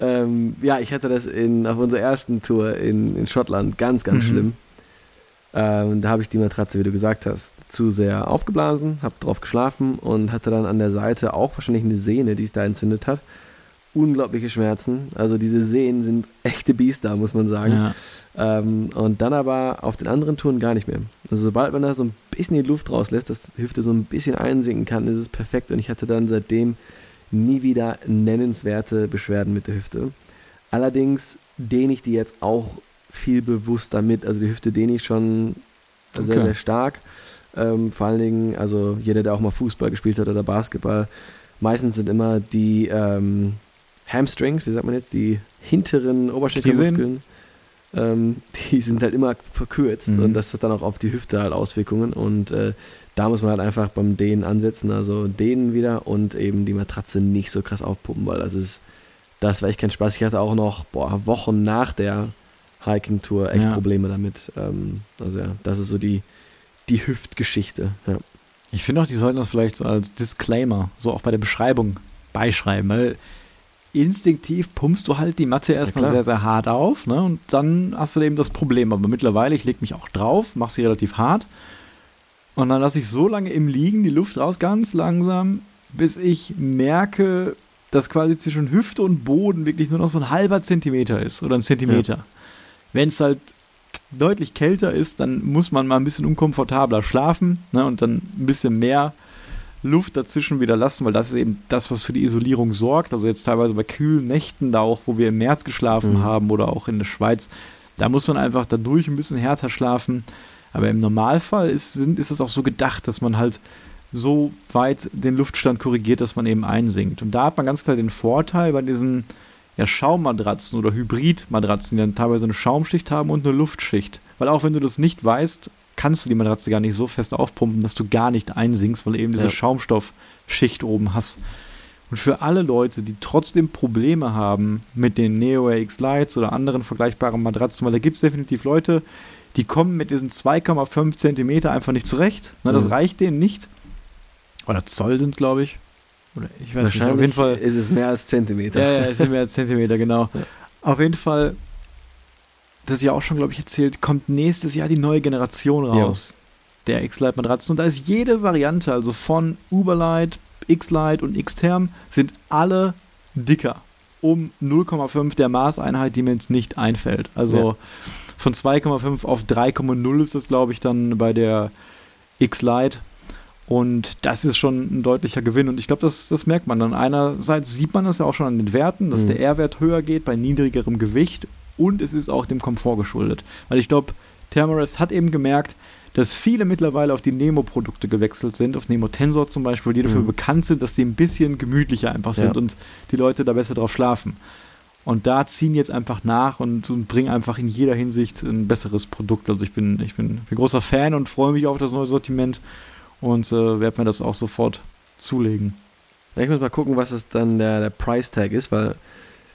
ähm, ja, ich hatte das in, auf unserer ersten Tour in, in Schottland ganz, ganz mhm. schlimm. Ähm, da habe ich die Matratze, wie du gesagt hast, zu sehr aufgeblasen, habe drauf geschlafen und hatte dann an der Seite auch wahrscheinlich eine Sehne, die sich da entzündet hat. Unglaubliche Schmerzen. Also diese Sehnen sind echte Biester, muss man sagen. Ja. Ähm, und dann aber auf den anderen Touren gar nicht mehr. Also sobald man da so ein bisschen die Luft rauslässt, dass die Hüfte so ein bisschen einsinken kann, ist es perfekt. Und ich hatte dann seitdem nie wieder nennenswerte Beschwerden mit der Hüfte. Allerdings dehne ich die jetzt auch viel bewusster mit. Also die Hüfte dehne ich schon okay. sehr, sehr stark. Ähm, vor allen Dingen, also jeder, der auch mal Fußball gespielt hat oder Basketball, meistens sind immer die ähm, Hamstrings, wie sagt man jetzt, die hinteren Oberschenkelmuskeln ähm, die sind halt immer verkürzt mhm. und das hat dann auch auf die Hüfte halt Auswirkungen und äh, da muss man halt einfach beim Dehnen ansetzen, also dehnen wieder und eben die Matratze nicht so krass aufpumpen, weil das ist, das war echt kein Spaß. Ich hatte auch noch, boah, Wochen nach der Hiking-Tour echt ja. Probleme damit. Ähm, also ja, das ist so die, die Hüftgeschichte. Ja. Ich finde auch, die sollten das vielleicht so als Disclaimer, so auch bei der Beschreibung beischreiben, weil instinktiv pumpst du halt die Matte erstmal ja, sehr, sehr hart auf, ne? Und dann hast du eben das Problem. Aber mittlerweile, ich lege mich auch drauf, mache sie relativ hart. Und dann lasse ich so lange im Liegen die Luft raus, ganz langsam, bis ich merke, dass quasi zwischen Hüfte und Boden wirklich nur noch so ein halber Zentimeter ist oder ein Zentimeter. Ja. Wenn es halt deutlich kälter ist, dann muss man mal ein bisschen unkomfortabler schlafen ne, und dann ein bisschen mehr Luft dazwischen wieder lassen, weil das ist eben das, was für die Isolierung sorgt. Also jetzt teilweise bei kühlen Nächten, da auch, wo wir im März geschlafen mhm. haben oder auch in der Schweiz, da muss man einfach dadurch ein bisschen härter schlafen. Aber im Normalfall ist, sind, ist es auch so gedacht, dass man halt so weit den Luftstand korrigiert, dass man eben einsinkt. Und da hat man ganz klar den Vorteil bei diesen ja, Schaummatratzen oder Hybridmatratzen, die dann teilweise eine Schaumschicht haben und eine Luftschicht. Weil auch wenn du das nicht weißt, kannst du die Matratze gar nicht so fest aufpumpen, dass du gar nicht einsinkst, weil du eben diese ja. Schaumstoffschicht oben hast. Und für alle Leute, die trotzdem Probleme haben mit den Neo X Lights oder anderen vergleichbaren Matratzen, weil da gibt es definitiv Leute, die kommen mit diesen 2,5 Zentimeter einfach nicht zurecht. Na, das mhm. reicht denen nicht. Oder Zoll sind es, glaube ich. Oder ich weiß nicht. Auf jeden Fall ist es mehr als Zentimeter. Ja, ja, es sind mehr als Zentimeter, genau. Ja. Auf jeden Fall das ja auch schon, glaube ich, erzählt, kommt nächstes Jahr die neue Generation raus. Ja. Der X-Lite-Matratzen. Und da ist jede Variante, also von Uberlight, X-Lite und X-Term, sind alle dicker. Um 0,5 der Maßeinheit, die mir jetzt nicht einfällt. Also ja. von 2,5 auf 3,0 ist das, glaube ich, dann bei der X-Lite. Und das ist schon ein deutlicher Gewinn. Und ich glaube, das, das merkt man dann. Einerseits sieht man das ja auch schon an den Werten, dass mhm. der R-Wert höher geht bei niedrigerem Gewicht und es ist auch dem Komfort geschuldet. Weil ich glaube, Thermarest hat eben gemerkt, dass viele mittlerweile auf die Nemo-Produkte gewechselt sind, auf Nemo Tensor zum Beispiel, die dafür mhm. bekannt sind, dass die ein bisschen gemütlicher einfach sind ja. und die Leute da besser drauf schlafen. Und da ziehen jetzt einfach nach und, und, bringen einfach in jeder Hinsicht ein besseres Produkt. Also ich bin, ich bin, bin großer Fan und freue mich auf das neue Sortiment und äh, werde mir das auch sofort zulegen. ich muss mal gucken, was es dann der, der Price Tag ist, weil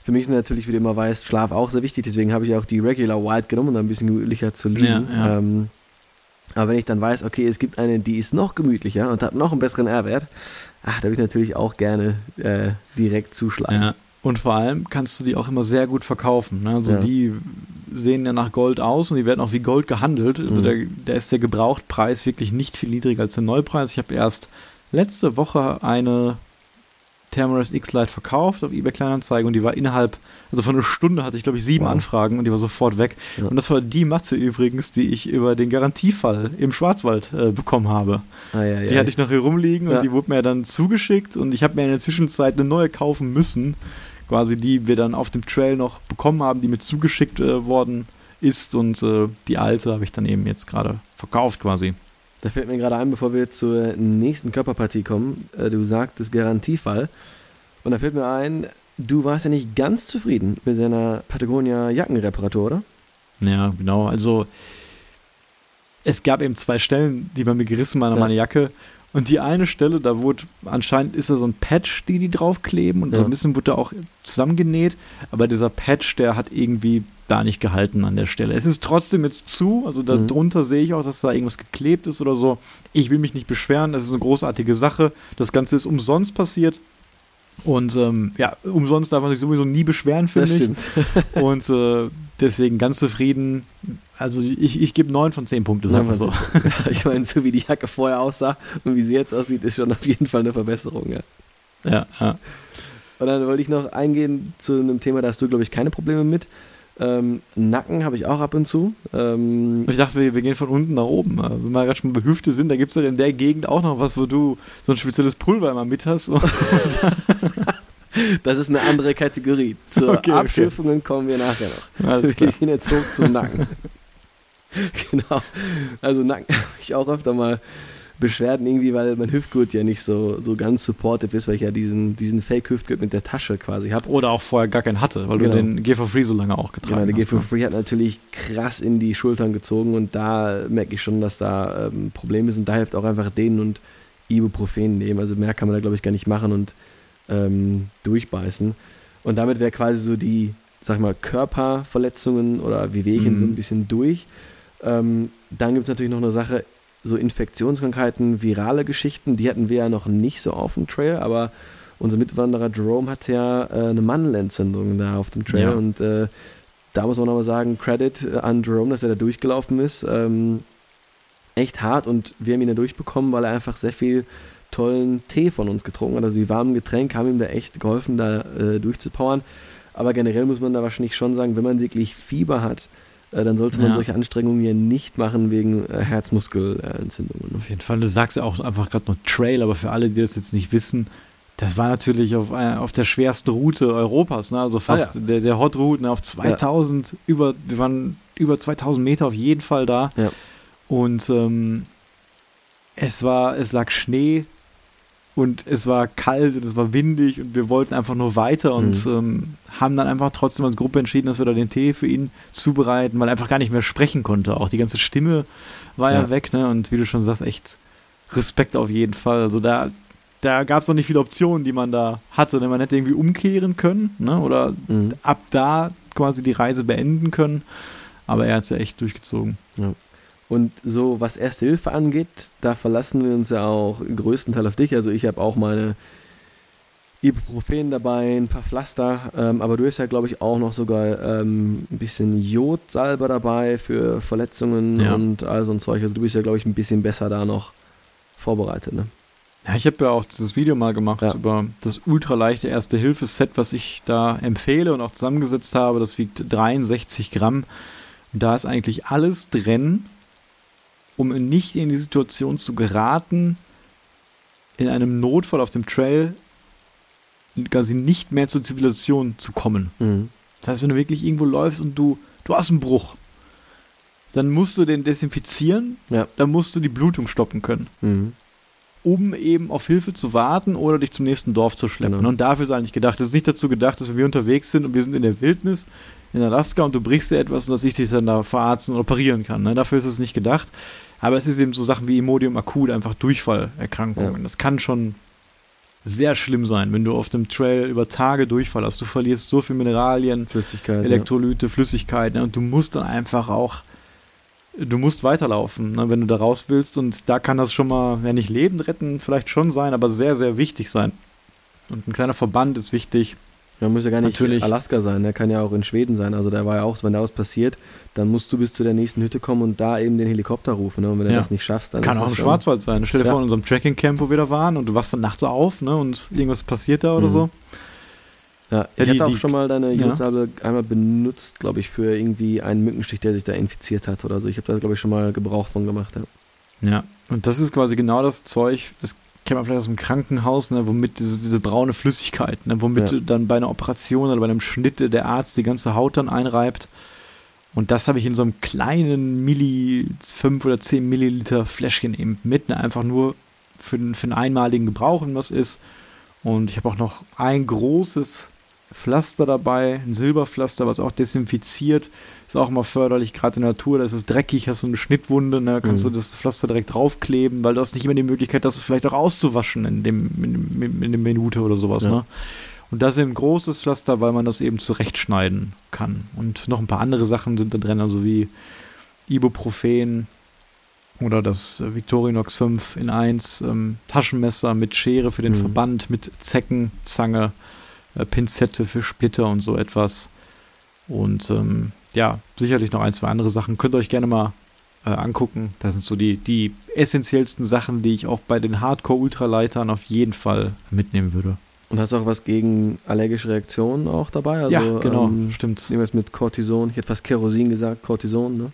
für mich ist natürlich, wie du immer weißt, Schlaf auch sehr wichtig. Deswegen habe ich auch die Regular White genommen, um ein bisschen gemütlicher zu liegen. Ja, ja. Ähm, aber wenn ich dann weiß, okay, es gibt eine, die ist noch gemütlicher und hat noch einen besseren R-Wert, ach, da würde ich natürlich auch gerne äh, direkt zuschlagen. Ja. Und vor allem kannst du die auch immer sehr gut verkaufen. Ne? Also ja. die sehen ja nach Gold aus und die werden auch wie Gold gehandelt. Also mhm. da, ist der Gebrauchtpreis wirklich nicht viel niedriger als der Neupreis. Ich habe erst letzte Woche eine Tamara's X-Lite verkauft auf eBay Kleinanzeigen und die war innerhalb, also von einer Stunde hatte ich glaube ich sieben wow. Anfragen und die war sofort weg. Ja. Und das war die Matze übrigens, die ich über den Garantiefall im Schwarzwald äh, bekommen habe. Ah, ja, die ja, hatte ich noch hier rumliegen und die wurde mir dann zugeschickt und ich habe mir in der Zwischenzeit eine neue kaufen müssen, quasi die wir dann auf dem Trail noch bekommen haben, die mir zugeschickt äh, worden ist und äh, die alte habe ich dann eben jetzt gerade verkauft quasi. Da fällt mir gerade ein, bevor wir zur nächsten Körperpartie kommen. Äh, du sagtest Garantiefall. Und da fällt mir ein, du warst ja nicht ganz zufrieden mit deiner Patagonia Jackenreparatur, oder? Ja, genau. Also es gab eben zwei Stellen, die bei mir gerissen waren an ja. meiner Jacke. Und die eine Stelle, da wurde, anscheinend ist da so ein Patch, die die draufkleben und ja. so ein bisschen wurde da auch zusammengenäht, aber dieser Patch, der hat irgendwie da nicht gehalten an der Stelle. Es ist trotzdem jetzt zu, also da mhm. sehe ich auch, dass da irgendwas geklebt ist oder so. Ich will mich nicht beschweren, das ist eine großartige Sache. Das Ganze ist umsonst passiert. Und ähm, ja, umsonst darf man sich sowieso nie beschweren, finde ich. Das stimmt. und äh, deswegen ganz zufrieden. Also ich, ich gebe 9 von 10 Punkte, sagen wir so. ich meine, so wie die Jacke vorher aussah und wie sie jetzt aussieht, ist schon auf jeden Fall eine Verbesserung, ja. Ja, ja. Und dann wollte ich noch eingehen zu einem Thema, da hast du, glaube ich, keine Probleme mit. Ähm, Nacken habe ich auch ab und zu. Ähm, ich dachte, wir, wir, gehen von unten nach oben. Äh, wenn wir gerade schon bei Hüfte sind, da gibt es ja in der Gegend auch noch was, wo du so ein spezielles Pulver immer mit hast. das ist eine andere Kategorie. Zu okay, Abschürfungen okay. kommen wir nachher noch. Alles wir gehen jetzt hoch zum Nacken. genau. Also Nacken habe ich auch öfter mal Beschwerden irgendwie, weil mein Hüftgurt ja nicht so, so ganz supportive ist, weil ich ja diesen, diesen Fake-Hüftgurt mit der Tasche quasi habe. Oder auch vorher gar keinen hatte, weil genau. du den G4 Free so lange auch getragen genau, hast. Der G4 Free hat natürlich krass in die Schultern gezogen und da merke ich schon, dass da ähm, Probleme sind. Da hilft auch einfach denen und Ibuprofen nehmen. Also mehr kann man da, glaube ich, gar nicht machen und ähm, durchbeißen. Und damit wäre quasi so die, sag ich mal, Körperverletzungen oder Wehwehchen mhm. so ein bisschen durch. Ähm, dann gibt es natürlich noch eine Sache, so Infektionskrankheiten, virale Geschichten, die hatten wir ja noch nicht so auf dem Trail, aber unser Mitwanderer Jerome hat ja äh, eine Mandelentzündung da auf dem Trail ja. und äh, da muss man nochmal sagen, Credit äh, an Jerome, dass er da durchgelaufen ist. Ähm, echt hart und wir haben ihn da durchbekommen, weil er einfach sehr viel tollen Tee von uns getrunken hat. Also die warmen Getränke haben ihm da echt geholfen, da äh, durchzupowern. Aber generell muss man da wahrscheinlich schon sagen, wenn man wirklich Fieber hat, äh, dann sollte man ja. solche Anstrengungen ja nicht machen wegen äh, Herzmuskelentzündungen. Auf jeden Fall, du sagst ja auch einfach gerade nur Trail, aber für alle, die das jetzt nicht wissen, das war natürlich auf, äh, auf der schwersten Route Europas, ne? also fast ah, ja. der, der Hot Route ne? auf 2000, ja. über, wir waren über 2000 Meter auf jeden Fall da. Und ähm, es war, es lag Schnee, und es war kalt und es war windig und wir wollten einfach nur weiter und mhm. ähm, haben dann einfach trotzdem als Gruppe entschieden, dass wir da den Tee für ihn zubereiten, weil er einfach gar nicht mehr sprechen konnte. Auch die ganze Stimme war ja, ja weg, ne? Und wie du schon sagst, echt Respekt auf jeden Fall. Also da, da gab es noch nicht viele Optionen, die man da hatte. Ne? Man hätte irgendwie umkehren können, ne? Oder mhm. ab da quasi die Reise beenden können. Aber er hat es ja echt durchgezogen. Ja. Und so, was Erste Hilfe angeht, da verlassen wir uns ja auch größtenteils auf dich. Also ich habe auch meine Ibuprofen dabei, ein paar Pflaster, ähm, aber du hast ja, glaube ich, auch noch sogar ähm, ein bisschen Jodsalbe dabei für Verletzungen ja. und all so ein Zeug. Also du bist ja, glaube ich, ein bisschen besser da noch vorbereitet, ne? Ja, ich habe ja auch dieses Video mal gemacht ja. über das ultraleichte Erste-Hilfe-Set, was ich da empfehle und auch zusammengesetzt habe. Das wiegt 63 Gramm. Und da ist eigentlich alles drin, um nicht in die Situation zu geraten, in einem Notfall auf dem Trail quasi nicht mehr zur Zivilisation zu kommen. Mhm. Das heißt, wenn du wirklich irgendwo läufst und du, du hast einen Bruch, dann musst du den desinfizieren, ja. dann musst du die Blutung stoppen können. Mhm. Um eben auf Hilfe zu warten oder dich zum nächsten Dorf zu schleppen. Genau. Und dafür ist eigentlich gedacht. Es ist nicht dazu gedacht, dass wenn wir unterwegs sind und wir sind in der Wildnis, in Alaska und du brichst dir etwas und dass ich dich dann da verarzten oder operieren kann. Ne? Dafür ist es nicht gedacht. Aber es ist eben so Sachen wie Imodium akut, einfach Durchfallerkrankungen. Ja. Das kann schon sehr schlimm sein, wenn du auf dem Trail über Tage Durchfall hast. Du verlierst so viel Mineralien, Flüssigkeit, Elektrolyte, ja. Flüssigkeit. Ne? Und du musst dann einfach auch, du musst weiterlaufen, ne? wenn du da raus willst. Und da kann das schon mal, wenn nicht Leben retten, vielleicht schon sein, aber sehr, sehr wichtig sein. Und ein kleiner Verband ist wichtig. Man muss ja gar nicht Natürlich. Alaska sein, der kann ja auch in Schweden sein. Also da war ja auch, wenn da was passiert, dann musst du bis zu der nächsten Hütte kommen und da eben den Helikopter rufen. Ne? Und wenn du ja. das nicht schaffst, dann. Kann auch im Schwarzwald sein. Stell dir ja. vor, in unserem Tracking-Camp, wo wir da waren und du wachst dann nachts auf ne? und irgendwas passiert da oder mhm. so. Ja, ich die, hatte auch schon mal deine Jodsalbe ja. einmal benutzt, glaube ich, für irgendwie einen Mückenstich, der sich da infiziert hat oder so. Ich habe da, glaube ich, schon mal Gebrauch von gemacht. Ja. ja, und das ist quasi genau das Zeug, das kennt man vielleicht aus dem Krankenhaus, ne, womit diese, diese braune Flüssigkeit, ne, womit ja. dann bei einer Operation oder bei einem Schnitt der Arzt die ganze Haut dann einreibt. Und das habe ich in so einem kleinen Milli, 5 oder 10 Milliliter Fläschchen eben mit, ne, einfach nur für, für einen einmaligen Gebrauch, wenn was ist. Und ich habe auch noch ein großes Pflaster dabei, ein Silberpflaster, was auch desinfiziert. Ist auch immer förderlich, gerade in der Natur, da ist es dreckig, hast du eine Schnittwunde, ne, kannst mhm. du das Pflaster direkt draufkleben, weil du hast nicht immer die Möglichkeit, das vielleicht auch auszuwaschen in dem, in, in, in der Minute oder sowas. Ja. Ne? Und das ist ein großes Pflaster, weil man das eben zurechtschneiden kann. Und noch ein paar andere Sachen sind da drin, also wie Ibuprofen oder das Victorinox 5 in 1 ähm, Taschenmesser mit Schere für den mhm. Verband, mit Zeckenzange, äh, Pinzette für Splitter und so etwas. Und ähm, ja, sicherlich noch ein, zwei andere Sachen. Könnt ihr euch gerne mal äh, angucken. Das sind so die, die essentiellsten Sachen, die ich auch bei den Hardcore-Ultraleitern auf jeden Fall mitnehmen würde. Und hast du auch was gegen allergische Reaktionen auch dabei? Also, ja, genau, ähm, stimmt. Irgendwas mit Cortison. Ich hätte fast Kerosin gesagt, Cortison, ne?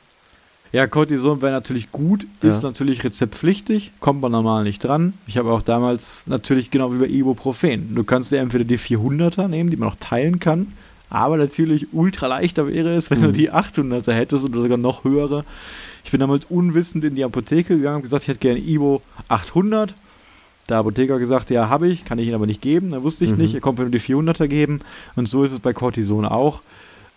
Ja, Cortison wäre natürlich gut, ist ja. natürlich rezeptpflichtig, kommt man normal nicht dran. Ich habe auch damals natürlich genau wie bei Ibuprofen. Du kannst dir entweder die 400er nehmen, die man auch teilen kann, aber natürlich ultra leichter wäre es, wenn mhm. du die 800er hättest oder sogar noch höhere. Ich bin damals unwissend in die Apotheke gegangen und gesagt, ich hätte gerne Ibo 800. Der Apotheker gesagt, ja, habe ich, kann ich ihn aber nicht geben. Da wusste ich mhm. nicht, er kommt mir nur die 400er geben. Und so ist es bei Cortison auch.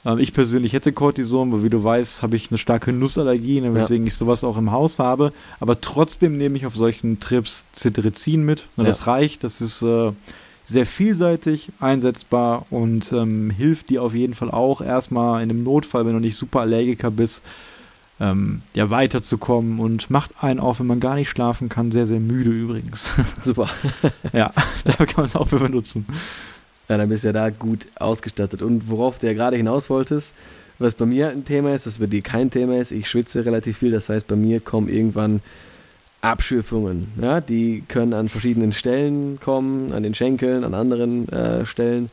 Ähm, ich persönlich hätte Cortison, weil wie du weißt, habe ich eine starke Nussallergie, ne, weswegen ja. ich sowas auch im Haus habe. Aber trotzdem nehme ich auf solchen Trips Cetirizin mit. Ne, ja. Das reicht, das ist äh, sehr vielseitig einsetzbar und ähm, hilft dir auf jeden Fall auch erstmal in einem Notfall, wenn du nicht super Allergiker bist, ähm, ja, weiterzukommen und macht einen auch, wenn man gar nicht schlafen kann, sehr, sehr müde übrigens. Super. ja, da kann man es auch für benutzen. Ja, dann bist du ja da gut ausgestattet. Und worauf du ja gerade hinaus wolltest, was bei mir ein Thema ist, was bei dir kein Thema ist, ich schwitze relativ viel, das heißt, bei mir kommen irgendwann Abschürfungen. Ja, die können an verschiedenen Stellen kommen, an den Schenkeln, an anderen äh, Stellen.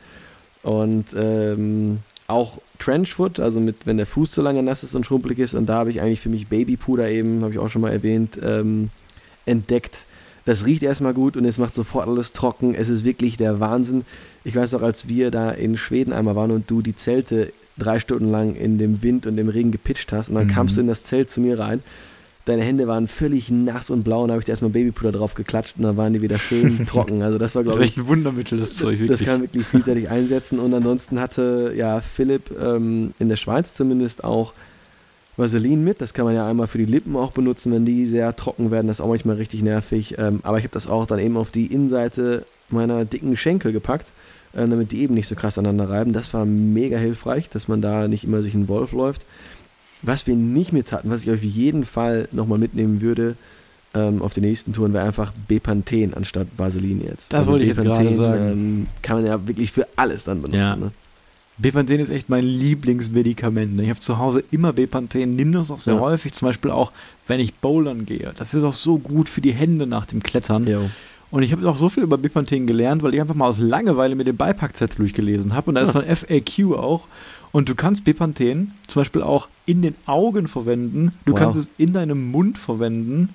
Und ähm, auch Trenchfoot, also mit, wenn der Fuß so lange nass ist und schrumpelig ist. Und da habe ich eigentlich für mich Babypuder eben, habe ich auch schon mal erwähnt, ähm, entdeckt. Das riecht erstmal gut und es macht sofort alles trocken. Es ist wirklich der Wahnsinn. Ich weiß noch, als wir da in Schweden einmal waren und du die Zelte drei Stunden lang in dem Wind und dem Regen gepitcht hast und dann mhm. kamst du in das Zelt zu mir rein. Deine Hände waren völlig nass und blau und habe ich da erstmal Babypuder drauf geklatscht und dann waren die wieder schön trocken. Also das war, glaube ich, ein Wundermittel, das Zeug. Wirklich. Das kann wirklich vielseitig einsetzen und ansonsten hatte ja Philipp ähm, in der Schweiz zumindest auch Vaseline mit. Das kann man ja einmal für die Lippen auch benutzen, wenn die sehr trocken werden. Das ist auch manchmal richtig nervig. Ähm, aber ich habe das auch dann eben auf die Innenseite meiner dicken Schenkel gepackt, äh, damit die eben nicht so krass aneinander reiben. Das war mega hilfreich, dass man da nicht immer sich ein Wolf läuft. Was wir nicht mit hatten, was ich auf jeden Fall nochmal mitnehmen würde, ähm, auf den nächsten Touren wäre einfach Bepanthen anstatt Vaseline jetzt. Das also wollte ich jetzt gerade sagen. Ähm, kann man ja wirklich für alles dann benutzen. Ja. Ne? Bepanthen ist echt mein Lieblingsmedikament. Ne? Ich habe zu Hause immer Bepanthen, nimm das auch sehr ja. häufig, zum Beispiel auch, wenn ich bouldern gehe. Das ist auch so gut für die Hände nach dem Klettern. Jo. Und ich habe auch so viel über Bepanthen gelernt, weil ich einfach mal aus Langeweile mir den Beipackzettel durchgelesen habe. Und da ist so ein FAQ auch. Und du kannst Bepanthen zum Beispiel auch in den Augen verwenden. Du wow. kannst es in deinem Mund verwenden.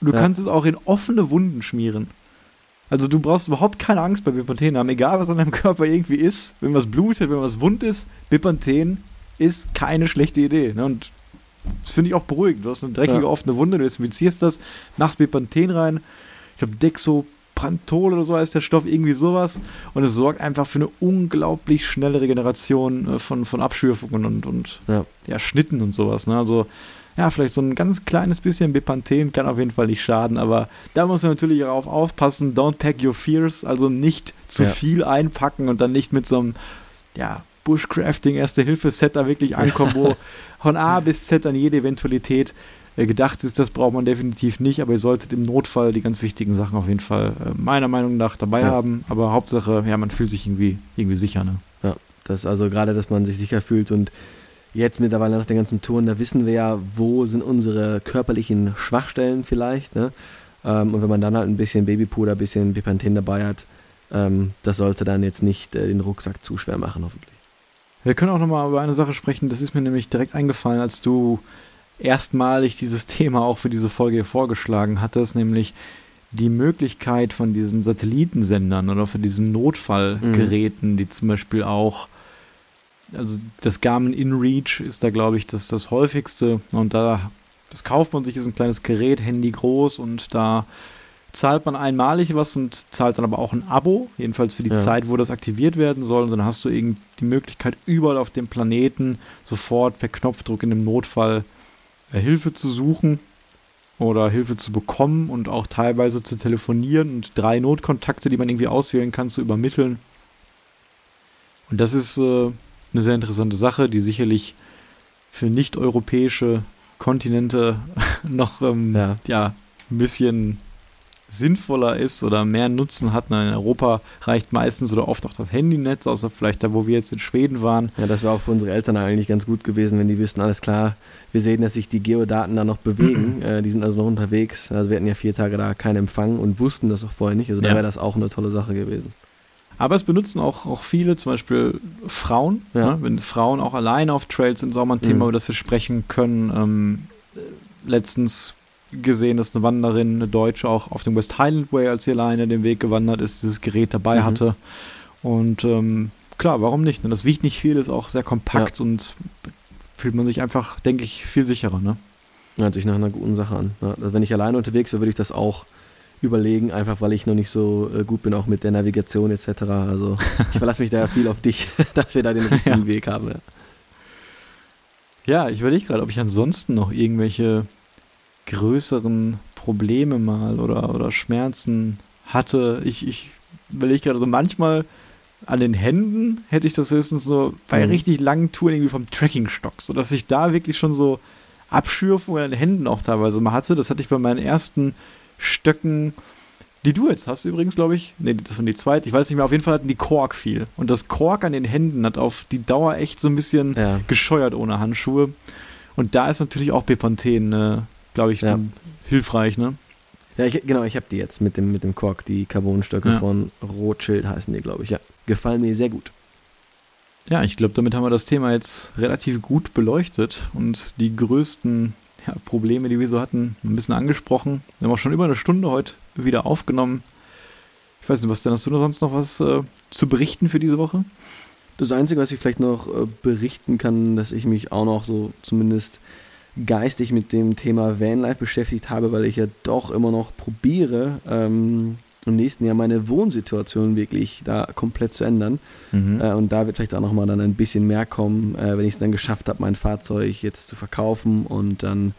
Du ja. kannst es auch in offene Wunden schmieren. Also du brauchst überhaupt keine Angst bei Bepanthen haben, egal was an deinem Körper irgendwie ist, wenn was blutet, wenn was wund ist, Bepanthen ist keine schlechte Idee. Ne? Und das finde ich auch beruhigend. Du hast eine dreckige, ja. offene Wunde, du desinfizierst das, machst Bepanthen rein. Ich glaube, Dexoprantol oder so heißt der Stoff, irgendwie sowas. Und es sorgt einfach für eine unglaublich schnelle Regeneration äh, von, von Abschürfungen und, und ja. ja Schnitten und sowas. Ne? Also ja, vielleicht so ein ganz kleines bisschen Bepanthen kann auf jeden Fall nicht schaden, aber da muss man natürlich darauf aufpassen, don't pack your fears, also nicht zu ja. viel einpacken und dann nicht mit so einem, ja, Bushcrafting Erste-Hilfe-Set da wirklich ankommen, wo von A bis Z an jede Eventualität gedacht ist, das braucht man definitiv nicht, aber ihr solltet im Notfall die ganz wichtigen Sachen auf jeden Fall äh, meiner Meinung nach dabei ja. haben, aber Hauptsache, ja, man fühlt sich irgendwie, irgendwie sicher, ne? Ja, das also gerade, dass man sich sicher fühlt und jetzt mittlerweile nach den ganzen Touren, da wissen wir ja, wo sind unsere körperlichen Schwachstellen vielleicht. Ne? Ähm, und wenn man dann halt ein bisschen Babypuder, ein bisschen Bepanthen dabei hat, ähm, das sollte dann jetzt nicht äh, den Rucksack zu schwer machen, hoffentlich. Wir können auch nochmal über eine Sache sprechen, das ist mir nämlich direkt eingefallen, als du erstmalig dieses Thema auch für diese Folge vorgeschlagen hattest, nämlich die Möglichkeit von diesen Satellitensendern oder von diesen Notfallgeräten, mhm. die zum Beispiel auch also das Garmin InReach ist da, glaube ich, das, das häufigste. Und da, das kauft man sich, ist ein kleines Gerät, Handy groß und da zahlt man einmalig was und zahlt dann aber auch ein Abo, jedenfalls für die ja. Zeit, wo das aktiviert werden soll. Und dann hast du eben die Möglichkeit, überall auf dem Planeten sofort per Knopfdruck in dem Notfall Hilfe zu suchen oder Hilfe zu bekommen und auch teilweise zu telefonieren und drei Notkontakte, die man irgendwie auswählen kann, zu übermitteln. Und das ist äh, eine sehr interessante Sache, die sicherlich für nicht-europäische Kontinente noch ähm, ja. ja. ein bisschen sinnvoller ist oder mehr Nutzen hat. In Europa reicht meistens oder oft auch das Handynetz, außer vielleicht da, wo wir jetzt in Schweden waren. Ja, das wäre auch für unsere Eltern eigentlich ganz gut gewesen, wenn die wüssten, alles klar, wir sehen, dass sich die Geodaten da noch bewegen. äh, die sind also noch unterwegs. Also wir hatten ja vier Tage da keinen Empfang und wussten das auch vorher nicht. Also da wäre das auch eine tolle Sache gewesen. Aber es benutzen auch, auch viele, zum Beispiel Frauen. Ja. Ne? Wenn Frauen auch alleine auf Trails sind, ist auch mal ein Thema, mhm. über das wir sprechen können. Ähm, letztens gesehen, dass eine Wanderin, eine Deutsche, auch auf dem West Highland Way, als sie alleine den Weg gewandert ist, dieses Gerät dabei mhm. hatte. Und ähm, klar, warum nicht? Ne? Das wiegt nicht viel, ist auch sehr kompakt ja. und fühlt man sich einfach, denke ich, viel sicherer. Ne? Ja, natürlich nach einer guten Sache an. Ja, also wenn ich alleine unterwegs wäre, würde ich das auch überlegen, einfach weil ich noch nicht so äh, gut bin, auch mit der Navigation etc. Also ich verlasse mich da viel auf dich, dass wir da den richtigen ja. Weg haben. Ja, ja ich überlege gerade, ob ich ansonsten noch irgendwelche größeren Probleme mal oder, oder Schmerzen hatte. Ich, ich überlege gerade so manchmal an den Händen hätte ich das höchstens so bei mhm. richtig langen Touren irgendwie vom Trekkingstock, sodass ich da wirklich schon so Abschürfungen an den Händen auch teilweise mal hatte. Das hatte ich bei meinen ersten Stöcken, die du jetzt hast übrigens, glaube ich. Nee, das waren die zweite. Ich weiß nicht mehr. Auf jeden Fall hatten die Kork viel. Und das Kork an den Händen hat auf die Dauer echt so ein bisschen ja. gescheuert ohne Handschuhe. Und da ist natürlich auch Bepanthen äh, glaube ich, ja. hilfreich, ne? Ja, ich, genau, ich habe die jetzt mit dem, mit dem Kork, die Carbonstöcke ja. von Rothschild heißen die, glaube ich, ja. Gefallen mir sehr gut. Ja, ich glaube, damit haben wir das Thema jetzt relativ gut beleuchtet und die größten ja, Probleme, die wir so hatten, ein bisschen angesprochen. Wir haben auch schon über eine Stunde heute wieder aufgenommen. Ich weiß nicht, was denn hast du noch sonst noch was äh, zu berichten für diese Woche? Das Einzige, was ich vielleicht noch äh, berichten kann, dass ich mich auch noch so zumindest geistig mit dem Thema Vanlife beschäftigt habe, weil ich ja doch immer noch probiere, ähm, im nächsten Jahr meine Wohnsituation wirklich da komplett zu ändern. Mhm. Äh, und da wird vielleicht auch nochmal dann ein bisschen mehr kommen, äh, wenn ich es dann geschafft habe, mein Fahrzeug jetzt zu verkaufen und dann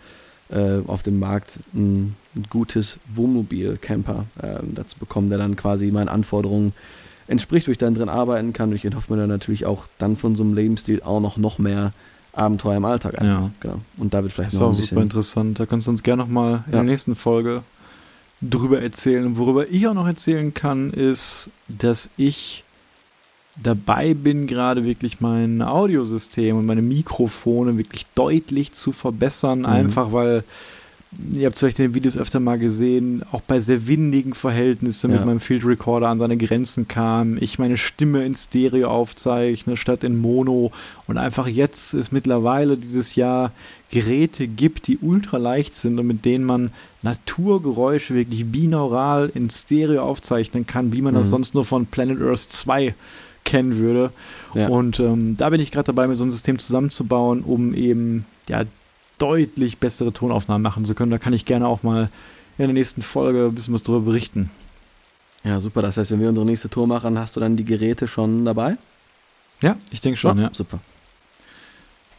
äh, auf dem Markt ein, ein gutes Wohnmobil-Camper äh, dazu bekommen, der dann quasi meinen Anforderungen entspricht, wo ich dann drin arbeiten kann. Und ich hoffe mir dann natürlich auch dann von so einem Lebensstil auch noch, noch mehr Abenteuer im Alltag einfach. Ja. Genau. Und da wird vielleicht das noch ist auch super interessant. Da kannst du uns gerne noch mal in ja. der nächsten Folge drüber erzählen. Worüber ich auch noch erzählen kann, ist, dass ich dabei bin, gerade wirklich mein Audiosystem und meine Mikrofone wirklich deutlich zu verbessern, mhm. einfach weil ihr habt vielleicht in den Videos öfter mal gesehen, auch bei sehr windigen Verhältnissen ja. mit meinem Field Recorder an seine Grenzen kam, ich meine Stimme in Stereo aufzeichne statt in Mono und einfach jetzt es mittlerweile dieses Jahr Geräte gibt, die ultra leicht sind und mit denen man Naturgeräusche wirklich binaural in Stereo aufzeichnen kann, wie man mhm. das sonst nur von Planet Earth 2 kennen würde. Ja. Und ähm, da bin ich gerade dabei, mir so ein System zusammenzubauen, um eben ja deutlich bessere Tonaufnahmen machen zu können. Da kann ich gerne auch mal in der nächsten Folge ein bisschen was darüber berichten. Ja, super. Das heißt, wenn wir unsere nächste Tour machen, hast du dann die Geräte schon dabei? Ja, ich denke schon, oh, ja. Super.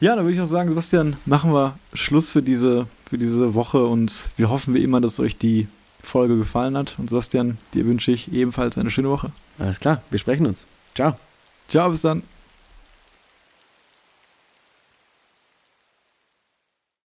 Ja, dann würde ich auch sagen, Sebastian, machen wir Schluss für diese, für diese Woche und wir hoffen wie immer, dass euch die Folge gefallen hat. Und Sebastian, dir wünsche ich ebenfalls eine schöne Woche. Alles klar, wir sprechen uns. Ciao. Ciao, bis dann.